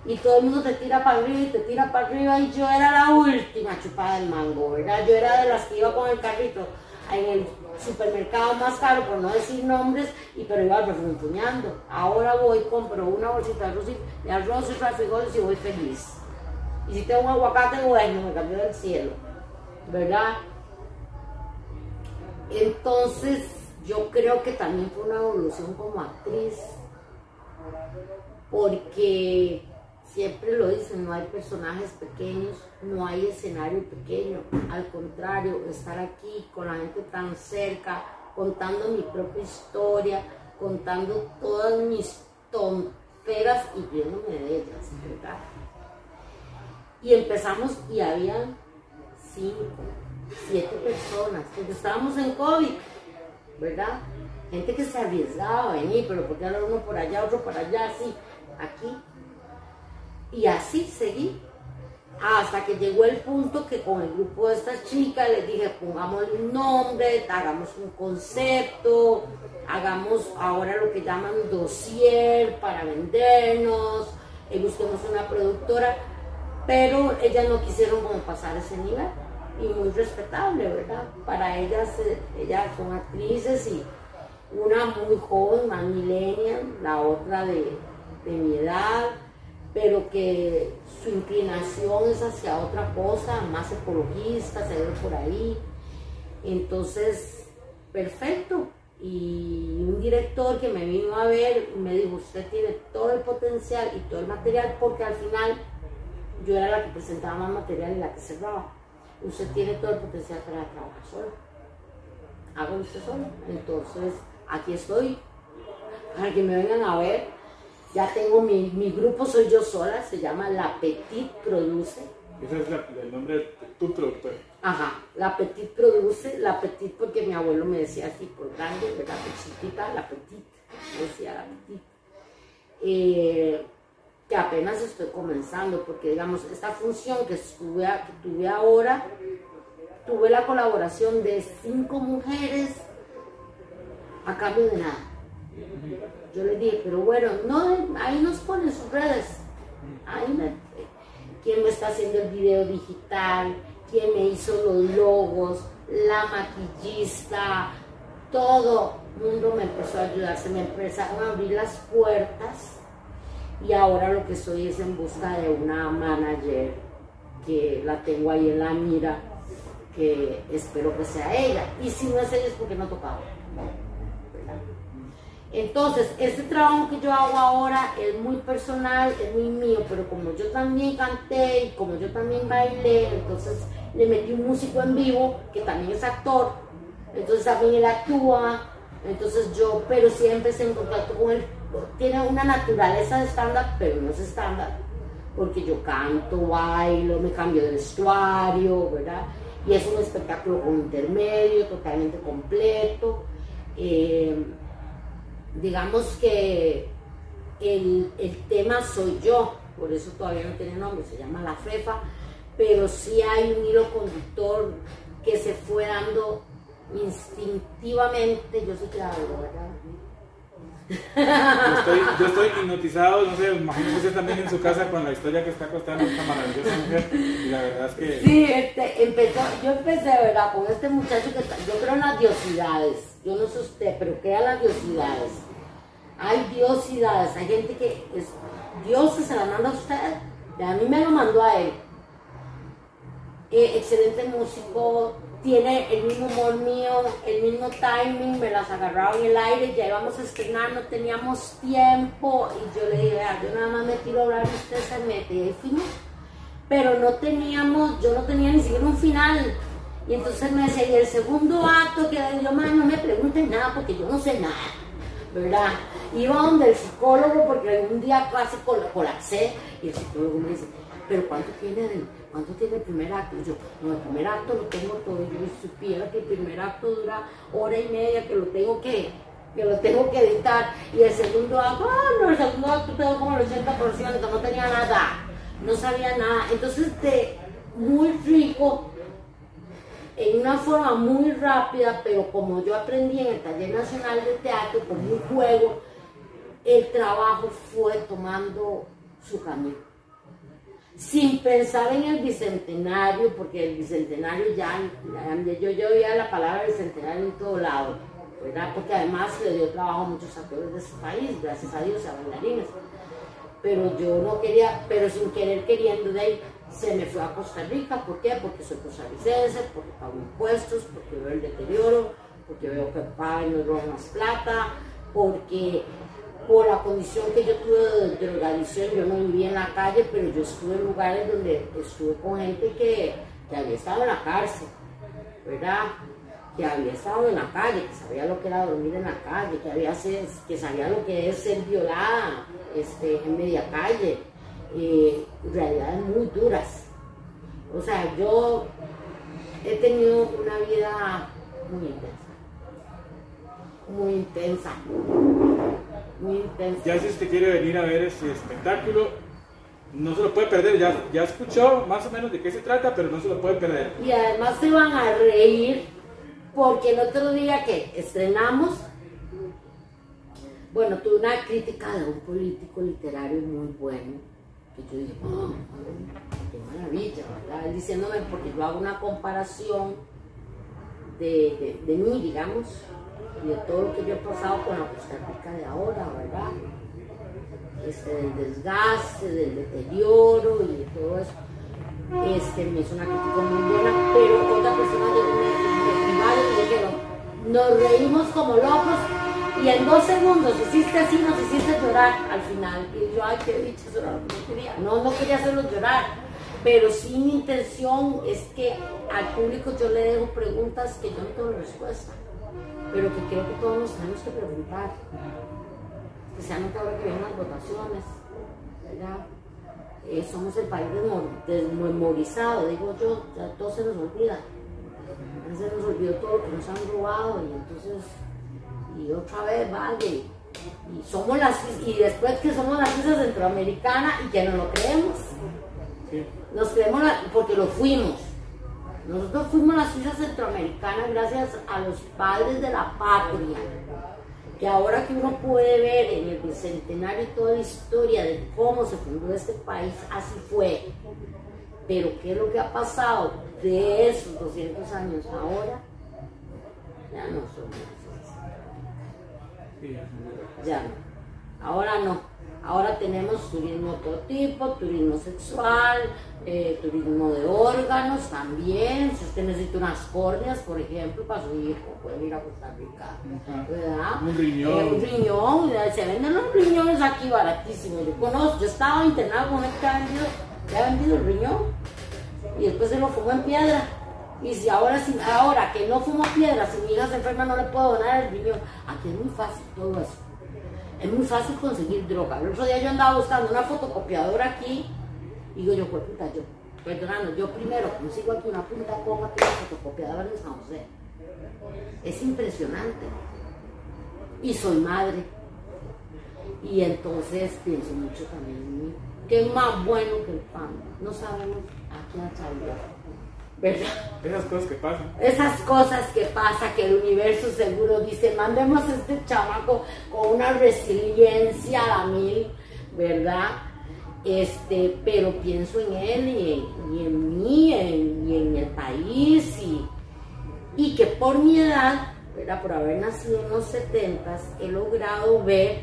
Y todo el mundo te tira para arriba y te tira para arriba. Y yo era la última chupada del mango, ¿verdad? Yo era de las que iba con el carrito en el supermercado más caro, por no decir nombres, y pero iba refunfuñando. Ahora voy, compro una bolsita de arroz y, de y frijoles y voy feliz. Y si tengo un aguacate, bueno, me cambió del cielo, ¿verdad? Entonces, yo creo que también fue una evolución como actriz porque siempre lo dicen, no hay personajes pequeños, no hay escenario pequeño, al contrario, estar aquí con la gente tan cerca, contando mi propia historia, contando todas mis tonteras y riéndome de ellas, ¿verdad? Y empezamos y había cinco, siete personas, porque estábamos en COVID, ¿verdad? Gente que se arriesgaba a venir, pero porque era uno por allá, otro por allá, así, aquí. Y así seguí. Hasta que llegó el punto que con el grupo de estas chicas les dije, pongamos un nombre, hagamos un concepto, hagamos ahora lo que llaman dossier para vendernos, y busquemos una productora, pero ellas no quisieron como pasar ese nivel y muy respetable, ¿verdad? Para ellas, eh, ellas son actrices y una muy joven, más millennial, la otra de, de mi edad, pero que su inclinación es hacia otra cosa, más ecologista, se ve por ahí. Entonces, perfecto. Y un director que me vino a ver me dijo, usted tiene todo el potencial y todo el material, porque al final yo era la que presentaba más material y la que cerraba. Usted tiene todo el potencial para trabajar solo. Hago usted solo. Entonces, aquí estoy, para que me vengan a ver ya tengo mi, mi grupo, soy yo sola, se llama La Petit Produce. Ese es el nombre de tu productor. Ajá, La Petit Produce, La Petit porque mi abuelo me decía así por grande, ¿verdad? Chiquita, La Petit, decía La Petit. Eh, que apenas estoy comenzando, porque digamos, esta función que, estuve, que tuve ahora, tuve la colaboración de cinco mujeres a cambio de nada. Yo le dije, pero bueno, no, ahí nos ponen sus redes. Quién me está haciendo el video digital, quién me hizo los logos, la maquillista, todo el mundo me empezó a ayudar, se me empezaron a abrir las puertas y ahora lo que estoy es en busca de una manager que la tengo ahí en la mira, que espero que sea ella. Y si no es ella es porque no tocaba. Entonces, este trabajo que yo hago ahora es muy personal, es muy mío, pero como yo también canté y como yo también bailé, entonces le metí un músico en vivo que también es actor, entonces también él actúa, entonces yo, pero siempre estoy en contacto con él, tiene una naturaleza de estándar, pero no es estándar, porque yo canto, bailo, me cambio de vestuario, ¿verdad? Y es un espectáculo con intermedio, totalmente completo. Eh, digamos que el, tema soy yo, por eso todavía no tiene nombre, se llama La Fefa, pero sí hay un hilo conductor que se fue dando instintivamente, yo soy claro, ¿verdad? Yo estoy, hipnotizado, no sé, imagino usted también en su casa con la historia que está contando esta maravillosa mujer. Y la verdad es que. Sí, este, empezó, yo empecé, ¿verdad? Con este muchacho que está, yo creo en las diosidades. Yo no sé usted, pero ¿qué a las diosidades? Hay diosidades, hay gente que es, Dios se la manda a usted. A mí me lo mandó a él. Eh, excelente músico, tiene el mismo humor mío, el mismo timing, me las agarraba en el aire, ya íbamos a estrenar, no teníamos tiempo y yo le dije, ah, yo nada más me tiro a hablar y usted se mete y fuimos. Pero no teníamos, yo no tenía ni siquiera un final. Y entonces me decía, y el segundo acto, que yo, más no me pregunten nada porque yo no sé nada, ¿verdad? Iba donde el psicólogo porque un día casi colapsé y el psicólogo me dice, pero ¿cuánto tiene ¿cuánto tiene el primer acto? yo, no, el primer acto lo tengo todo. Yo supiera que el primer acto dura hora y media, que lo tengo que, que lo tengo que editar. Y el segundo acto, ah, no, el segundo acto tengo como el 80%, no tenía nada, no sabía nada. Entonces, de, muy rico, en una forma muy rápida, pero como yo aprendí en el Taller Nacional de Teatro, con un juego, el trabajo fue tomando su camino sin pensar en el bicentenario, porque el bicentenario ya, yo, yo oía la palabra bicentenario en todo lado, ¿verdad? Porque además le dio trabajo a muchos actores de ese país, gracias a Dios, a bailarines. Pero yo no quería, pero sin querer queriendo de ahí, se me fue a Costa Rica, ¿por qué? Porque soy costarricense, porque pago impuestos, porque veo el deterioro, porque veo que pagan y no más plata, porque por la condición que yo tuve de drogadicción, yo no vivía en la calle, pero yo estuve en lugares donde estuve con gente que, que había estado en la cárcel, ¿verdad? Que había estado en la calle, que sabía lo que era dormir en la calle, que, había que sabía lo que es ser violada este, en media calle, eh, realidades muy duras. O sea, yo he tenido una vida muy intensa, muy intensa muy intenso. Ya si usted quiere venir a ver ese espectáculo, no se lo puede perder. Ya, ya escuchó más o menos de qué se trata, pero no se lo puede perder. Y además se van a reír porque el otro día que estrenamos, bueno, tuve una crítica de un político literario muy bueno. Que yo dije, oh, qué maravilla, ¿verdad? Diciéndome, porque yo hago una comparación de, de, de mí, digamos, y de todo lo que yo he pasado con la Costa de ahora, ¿verdad? Este, del desgaste, del deterioro y de todo eso. Este, me hizo una crítica muy buena, pero otra persona me y me dijeron, nos reímos como locos y en dos segundos hiciste así, nos hiciste llorar al final. Y yo, ay, qué que no quería. No, no quería hacerlos llorar, pero sí mi intención es que al público yo le dejo preguntas que yo no tengo respuesta, pero que creo que todos nos tenemos que preguntar. Especialmente ahora que vienen las votaciones, ¿verdad? Eh, somos el país desmemorizado, digo yo, ya todo se nos olvida. Se nos olvidó todo lo que nos han robado y entonces y otra vez vale. Y, somos las, y después que somos la Suiza centroamericana y que no lo creemos. Nos creemos porque lo fuimos. Nosotros fuimos la Suiza centroamericana gracias a los padres de la patria. Que ahora que uno puede ver en el bicentenario toda la historia de cómo se fundó este país, así fue. Pero ¿qué es lo que ha pasado de esos 200 años ahora? Ya no somos. Ya Ahora no. Ahora tenemos turismo de todo tipo, turismo sexual, eh, turismo de órganos también. Si usted necesita unas córneas, por ejemplo, para su hijo, puede ir a Costa Rica. ¿verdad? Un riñón. Eh, un riñón. Se venden los riñones aquí baratísimos. Yo conozco, yo estaba internado con un que ha vendido, ha vendido el riñón y después se lo fumó en piedra. Y si ahora, si, ahora que no fumo piedra, si mi hija se enferma no le puedo donar el riñón. Aquí es muy fácil todo eso. Es muy fácil conseguir droga. El otro día yo andaba buscando una fotocopiadora aquí y digo yo, pues puta, yo, perdonando, yo primero consigo aquí una punta coma que una fotocopiadora en San José. Es impresionante. Y soy madre. Y entonces pienso mucho también en mí. ¿Qué es más bueno que el pan? No sabemos a quién salir. ¿Verdad? Esas cosas que pasan. Esas cosas que pasa, que el universo seguro dice, mandemos a este chamaco con una resiliencia a mil, ¿verdad? Este, pero pienso en él y en, mí y en el país y, y que por mi edad, ¿verdad? por haber nacido en los 70, he logrado ver,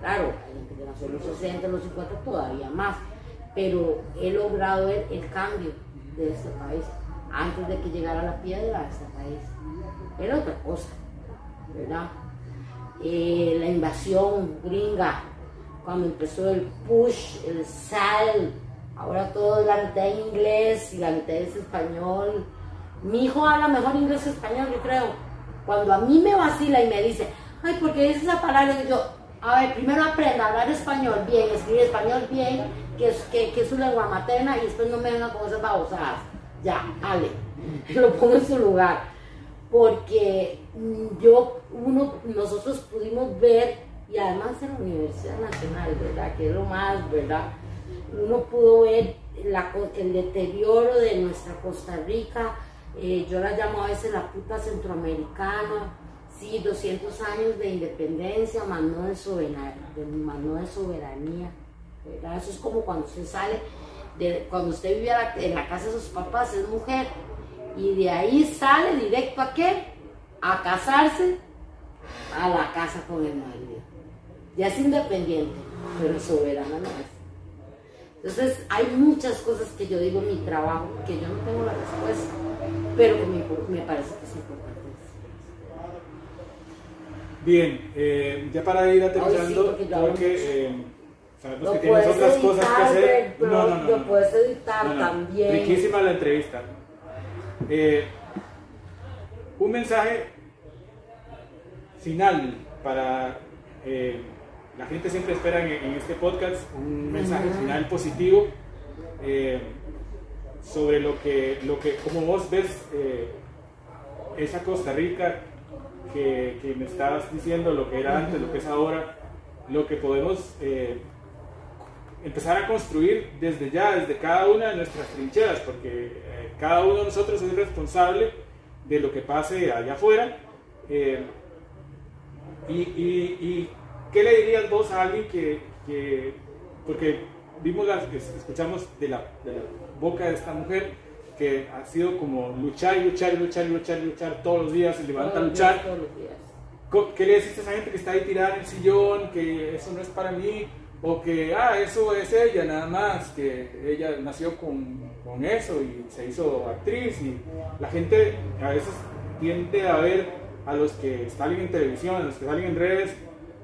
claro, gente que nació en los 60, en los 50 todavía más, pero he logrado ver el cambio de este país antes de que llegara la piedra a este país. Era otra cosa, ¿verdad? Eh, la invasión gringa, cuando empezó el push, el sal, ahora todo es la mitad en inglés y la mitad es español. Mi hijo habla mejor inglés español, yo creo. Cuando a mí me vacila y me dice, ay, ¿por qué dices esa palabra? Y yo, a ver, primero aprenda a hablar español bien, escribir español bien, que es, que, es su lengua materna, y después no me venga con esas babosadas. Ya, ale, lo pongo en su lugar. Porque mm, yo, uno, nosotros pudimos ver, y además en la Universidad Nacional, ¿verdad? Que es lo más, ¿verdad? Uno pudo ver el deterioro de nuestra Costa Rica, eh, yo la llamo a veces la puta centroamericana, Sí, 200 años de independencia, más de soberanía, más no de soberanía. Eso es como cuando usted sale, de, cuando usted vive en la casa de sus papás, es mujer, y de ahí sale directo a qué? A casarse a la casa con el marido. Ya es independiente, pero soberana no es. Entonces hay muchas cosas que yo digo en mi trabajo que yo no tengo la respuesta, pero que me, me parece que es importante. Bien, eh, ya para ir aterrizando, porque, eh, sabemos que tienes otras cosas que hacer. no, no, no, Lo puedes editar también. Riquísima la entrevista. Eh, un mensaje final para la gente siempre espera en, este podcast un mensaje final positivo sobre lo que, lo que, como vos ves esa Costa Rica que, me estabas diciendo, lo que era antes, lo que es ahora, lo que podemos eh, empezar a construir desde ya, desde cada una de nuestras trincheras, porque eh, cada uno de nosotros es responsable de lo que pase allá afuera. Eh, y, qué le dirías vos a alguien que, porque vimos las, escuchamos de la, de la boca de esta mujer, que ha sido como luchar y luchar y luchar y luchar y luchar todos los días, se levanta a luchar. Todos los días. ¿Qué le decís a esa gente que está ahí tirada en el sillón, que eso no es para mí? O que, ah, eso es ella nada más, que ella nació con, con eso y se hizo actriz. Y la gente a veces tiende a ver a los que salen en televisión, a los que salen en redes,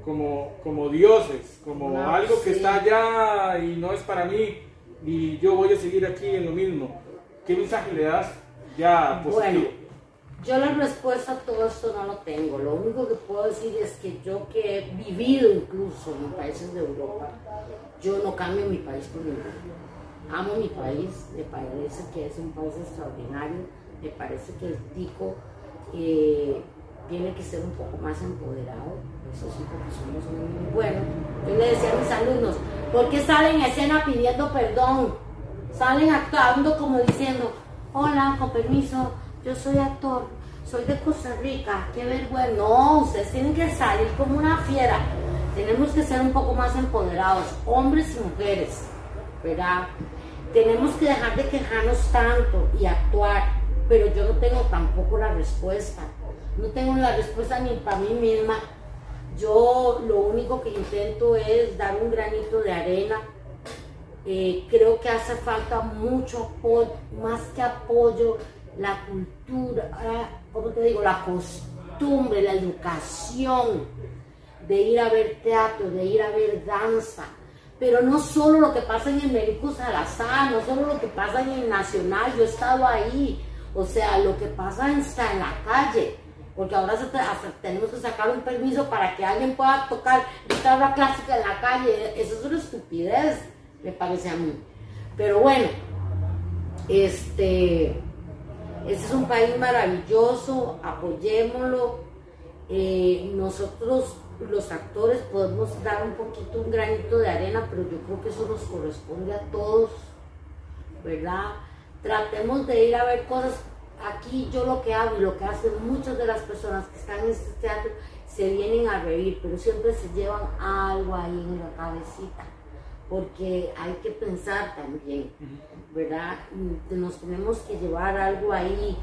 como, como dioses, como No, algo que está allá y no es para mí. Y yo voy a seguir aquí en lo mismo. ¿Qué mensaje le das ya positivo? Bueno, yo la respuesta a todo esto no lo tengo. Lo único que puedo decir es que yo que he vivido incluso en países de Europa, yo no cambio mi país por ninguno. Amo mi país, me parece que es un país extraordinario, me parece que el tico eh, tiene que ser un poco más empoderado, eso sí, porque somos muy, buenos. Yo le decía a mis alumnos, ¿por qué salen en escena pidiendo perdón? Salen actuando como diciendo, hola, con permiso, yo soy actor, soy de Costa Rica, qué vergüenza. No, ustedes tienen que salir como una fiera. Tenemos que ser un poco más empoderados, hombres y mujeres, ¿verdad? Tenemos que dejar de quejarnos tanto y actuar, pero yo no tengo tampoco la respuesta. No tengo la respuesta ni para mí misma. Yo lo único que intento es dar un granito de arena eh, creo que hace falta mucho apoyo, más que apoyo, la cultura, ¿cómo te digo? La costumbre, la educación de ir a ver teatro, de ir a ver danza. Pero no solo lo que pasa en el Médico Salazar, no solo lo que pasa en el Nacional, yo he estado ahí. O sea, lo que pasa está en la calle. Porque ahora tenemos que sacar un permiso para que alguien pueda tocar guitarra clásica en la calle. Eso es una estupidez, me parece a mí. Pero bueno, este, este es un país maravilloso, apoyémoslo. Eh, nosotros los actores podemos dar un poquito, un granito de arena, pero yo creo que eso nos corresponde a todos, ¿verdad? Tratemos de ir a ver cosas. Aquí yo lo que hago y lo que hacen muchas de las personas que están en este teatro, se vienen a reír, pero siempre se llevan algo ahí en la cabecita, porque hay que pensar también, ¿verdad? Nos tenemos que llevar algo ahí.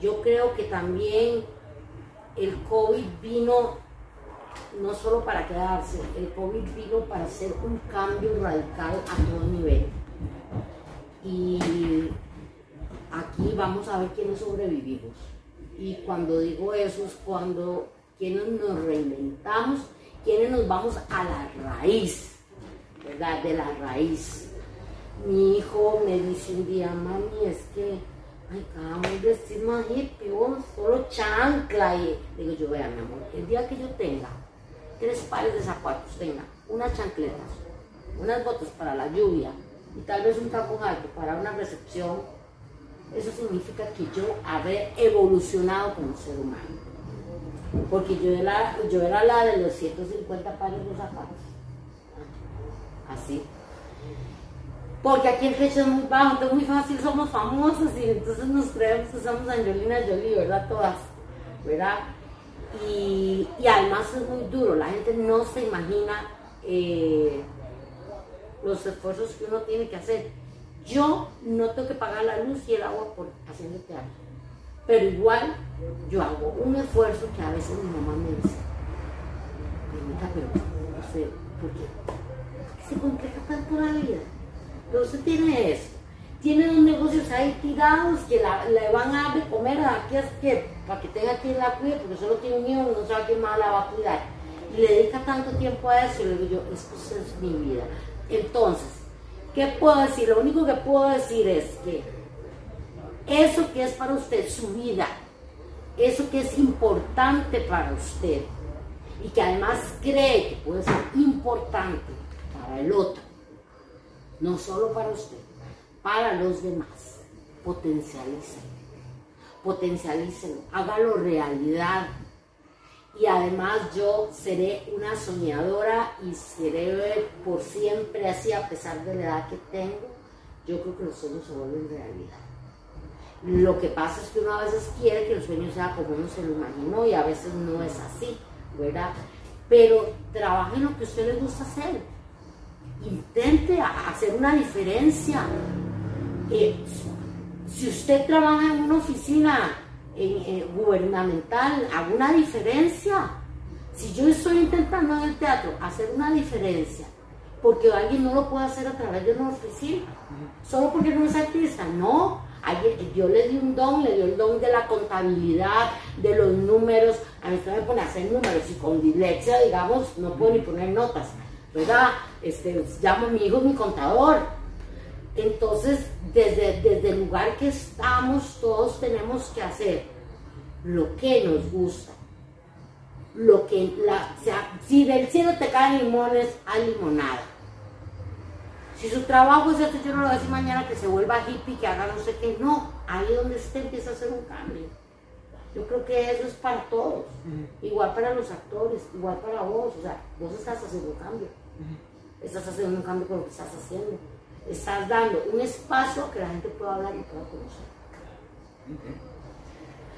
Yo creo que también el COVID vino no solo para quedarse, el COVID vino para hacer un cambio radical a todo nivel. Y aquí vamos a ver quiénes sobrevivimos. Y cuando digo eso es cuando quienes nos reinventamos, quienes nos vamos a la raíz, ¿verdad? De la raíz. Mi hijo me dice un día, mami, es que ay, de vestir más hippie, solo chancla. Y digo yo, vea, mi amor, el día que yo tenga tres pares de zapatos, tenga unas chancletas, unas botas para la lluvia y tal vez un tacón alto para una recepción, eso significa que yo habré evolucionado como ser humano. Porque yo era, yo era la de los 150 pares de zapatos. Así. Porque aquí el techo es muy bajo, entonces muy fácil somos famosas y entonces nos creemos que somos Angelina Jolie, ¿verdad? Todas, ¿verdad? Y, además es muy duro, la gente no se imagina eh, los esfuerzos que uno tiene que hacer. Yo no tengo que pagar la luz y el agua por haciendo teatro, pero igual yo hago un esfuerzo que a veces mi mamá me dice, "Mamita, pero. ¿por qué se tanto la vida? Pero usted tiene eso. Tiene unos negocios ahí tirados que le van a dar de comer a aquí que para que tenga quien la cuide, porque solo tiene un hijo no sabe quién más la va a cuidar. Y le dedica tanto tiempo a eso, y le digo yo, esto es mi vida. Entonces, ¿qué puedo decir? Lo único que puedo decir es que eso que es para usted, su vida, eso que es importante para usted, y que además cree que puede ser importante el otro, no solo para usted, para los demás. Potencialícelo, potencialícelo, hágalo realidad. Y además yo seré una soñadora y seré por siempre así a pesar de la edad que tengo. Yo creo que los sueños se vuelven realidad. Lo que pasa es que uno a veces quiere que el sueño sea como uno se lo imaginó y a veces no es así, ¿verdad? Pero trabaje en lo que a usted le gusta hacer intente hacer una diferencia. Eh, Si usted trabaja en una oficina gubernamental, ¿haga una diferencia? Si yo estoy intentando en el teatro hacer una diferencia, porque alguien no lo puede hacer a través de una oficina, solo porque no es artista, no. Dios le dio un don, le dio el don de la contabilidad, de los números. A mí se me pone a hacer números y con dislexia, digamos, no puedo ni poner notas, ¿verdad? Este, llamo a mi hijo mi contador. Entonces, desde, desde el lugar que estamos, todos tenemos que hacer lo que nos gusta. Lo que la, o sea, si del cielo te caen limones, hay limonada. Si su trabajo es esto, yo no lo voy a decir mañana que se vuelva hippie, que haga no sé qué. No, ahí donde esté empieza a hacer un cambio. Yo creo que eso es para todos. Igual para los actores, igual para vos. O sea, vos estás haciendo un cambio. Estás haciendo un cambio con lo que estás haciendo. Estás dando un espacio que la gente pueda hablar y pueda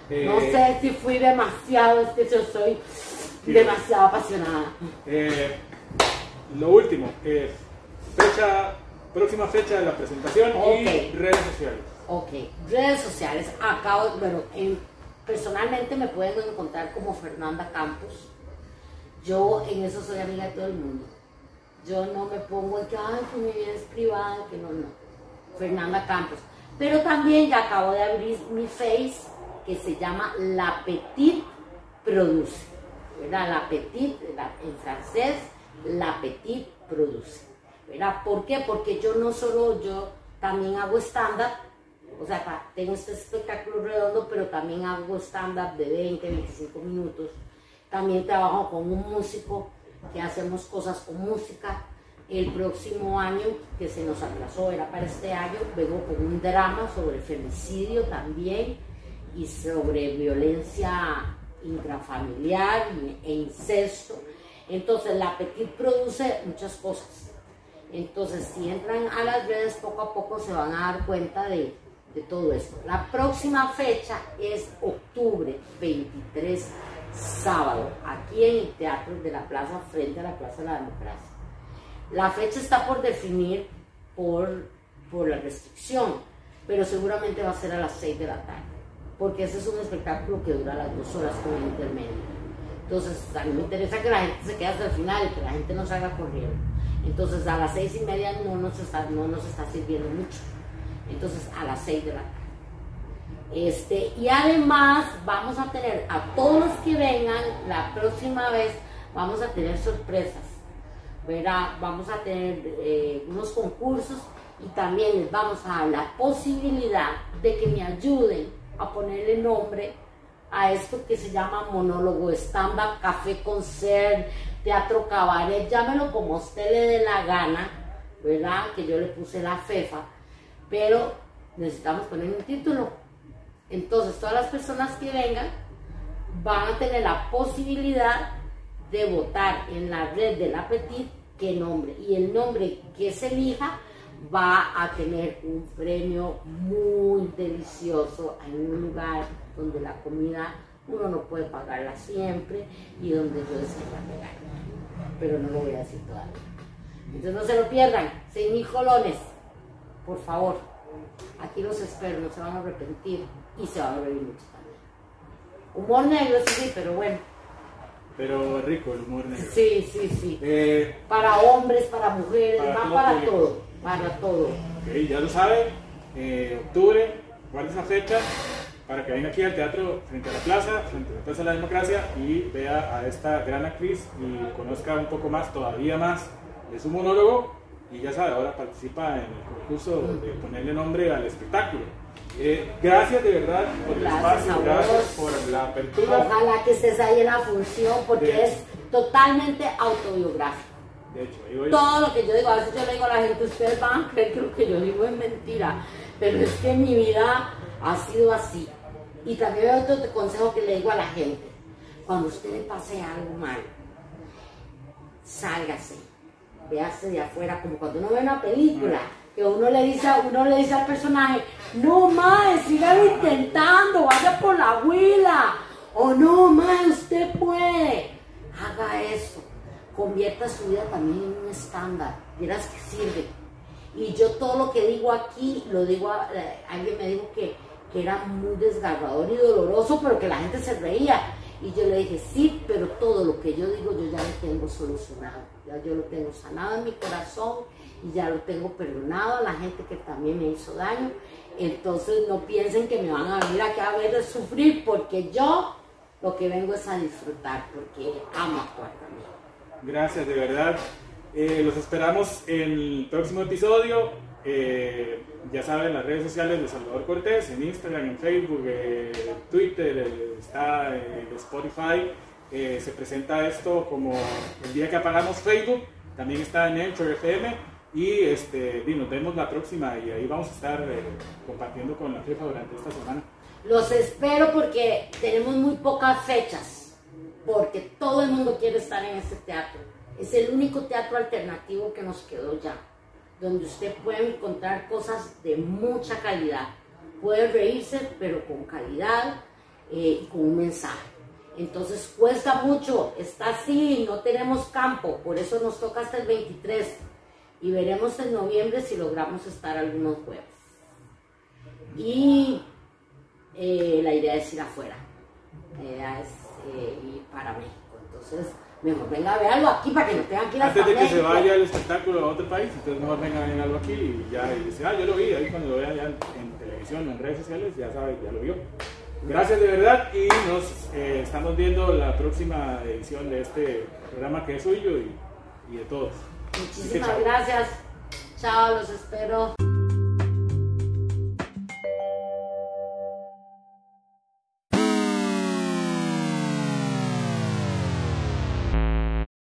conocer. no eh, sé si fui demasiado, es que yo soy demasiado apasionada. Eh, lo último, es fecha, próxima fecha de la presentación y redes sociales. Ok, redes sociales. Acabo, bueno, personalmente me pueden encontrar como Fernanda Campos. Yo en eso soy amiga de todo el mundo. Yo no me pongo en que, ay, que mi vida es privada, que no, no. Fernanda Campos. Pero también ya acabo de abrir mi face que se llama La Petite Produce. ¿Verdad? La Petite, en francés, La Petite Produce. ¿verdad? ¿Por qué? Porque yo no solo, yo también hago stand-up, o sea, tengo este espectáculo redondo, pero también hago stand-up de 20, 25 minutos. También trabajo con un músico que hacemos cosas con música. El próximo año, que se nos aplazó, era para este año, vengo con un drama sobre femicidio también y sobre violencia intrafamiliar e incesto. Entonces, la Petit produce muchas cosas entonces, si entran a las redes, poco a poco se van a dar cuenta de, todo esto. La próxima fecha es octubre 23, sábado, aquí en el Teatro de la Plaza, frente a la Plaza de la Democracia. La fecha está por definir por, por la restricción, pero seguramente va a ser a las 6 de la tarde, porque ese es un espectáculo que dura las dos horas con el intermedio. Entonces, a mí me interesa que la gente se quede hasta el final, que la gente no salga corriendo. Entonces a las seis y media no nos está, no nos está sirviendo mucho. Entonces a las seis de la tarde. Este, y además vamos a tener a todos los que vengan la próxima vez, vamos a tener sorpresas. ¿verdad? Vamos a tener eh, unos concursos y también les vamos a dar la posibilidad de que me ayuden a ponerle nombre a esto que se llama monólogo, stand-up, café concert, teatro cabaret, llámelo como usted le dé la gana, ¿verdad? Que yo le puse la FEFA, pero necesitamos poner un título. Entonces, todas las personas que vengan van a tener la posibilidad de votar en la red del Apetit qué nombre. Y el nombre que se elija va a tener un premio muy delicioso en un lugar donde la comida uno no puede pagarla siempre y donde yo deseo pegar. Pero no lo voy a decir todavía. Entonces no se lo pierdan, seis mil colones, por favor. Aquí los espero, no se van a arrepentir y se van a reír mucho también. Humor negro, sí, pero bueno. Pero rico el humor negro. Sí, sí, sí. Eh, para hombres, para mujeres, va para todo, para todo. Ok, ya lo saben, eh, octubre, ¿cuál es esa fecha? para que venga aquí al teatro frente a la plaza, frente a la Plaza de la Democracia y vea a esta gran actriz y conozca un poco más, todavía más de su monólogo y ya sabe, ahora participa en el concurso de ponerle nombre al espectáculo. Eh, gracias de verdad por el espacio, gracias por la apertura. Ojalá que estés ahí en la función porque es totalmente autobiográfico. De hecho, Todo lo que yo digo, a veces yo le digo a la gente, ustedes van a creer que lo que yo digo es mentira, pero es que mi vida ha sido así. Y también hay otro consejo que le digo a la gente. Cuando usted le pase algo mal, sálgase, véase de afuera, como cuando uno ve una película, que uno le dice, uno le dice al personaje, no más, siga intentando, vaya por la abuela, o no más, usted puede, haga eso, convierta su vida también en un estándar, verás que sirve. Y yo todo lo que digo aquí, lo digo, a, eh, alguien me dijo que, que era muy desgarrador y doloroso, pero que la gente se reía. Y yo le dije, sí, pero todo lo que yo digo yo ya lo tengo solucionado, ya yo lo tengo sanado en mi corazón y ya lo tengo perdonado a la gente que también me hizo daño. Entonces no piensen que me van a venir a ver sufrir, porque yo lo que vengo es a disfrutar, porque amo actuar también. Gracias, de verdad. Eh, los esperamos en el próximo episodio. Eh, ya saben, las redes sociales de Salvador Cortés, en Instagram, en Facebook, eh, Twitter, está en Spotify. se presenta esto como el día que apagamos Facebook. También está en Anchor FM. Y, este, y nos vemos la próxima y ahí vamos a estar compartiendo con la jefa durante esta semana. Los espero porque tenemos muy pocas fechas, porque todo el mundo quiere estar en este teatro. Es el único teatro alternativo que nos quedó ya donde usted puede encontrar cosas de mucha calidad. Puede reírse, pero con calidad eh, y con un mensaje. Entonces cuesta mucho, está así, no tenemos campo, por eso nos toca hasta el 23 y veremos en noviembre si logramos estar algunos jueves. Y eh, la idea es ir afuera, la idea es eh, ir para México. Entonces, mejor venga a ver algo aquí para que no tengan que ir Antes de que se vaya el espectáculo a otro país, entonces mejor venga a ver algo aquí y ya y dice, ah, yo lo vi, ahí cuando lo vean ya en, televisión o en redes sociales, ya sabe, ya lo vio. Gracias de verdad y nos eh, estamos viendo la próxima edición de este programa que es suyo y, y de todos. Muchísimas gracias. Chao, los espero.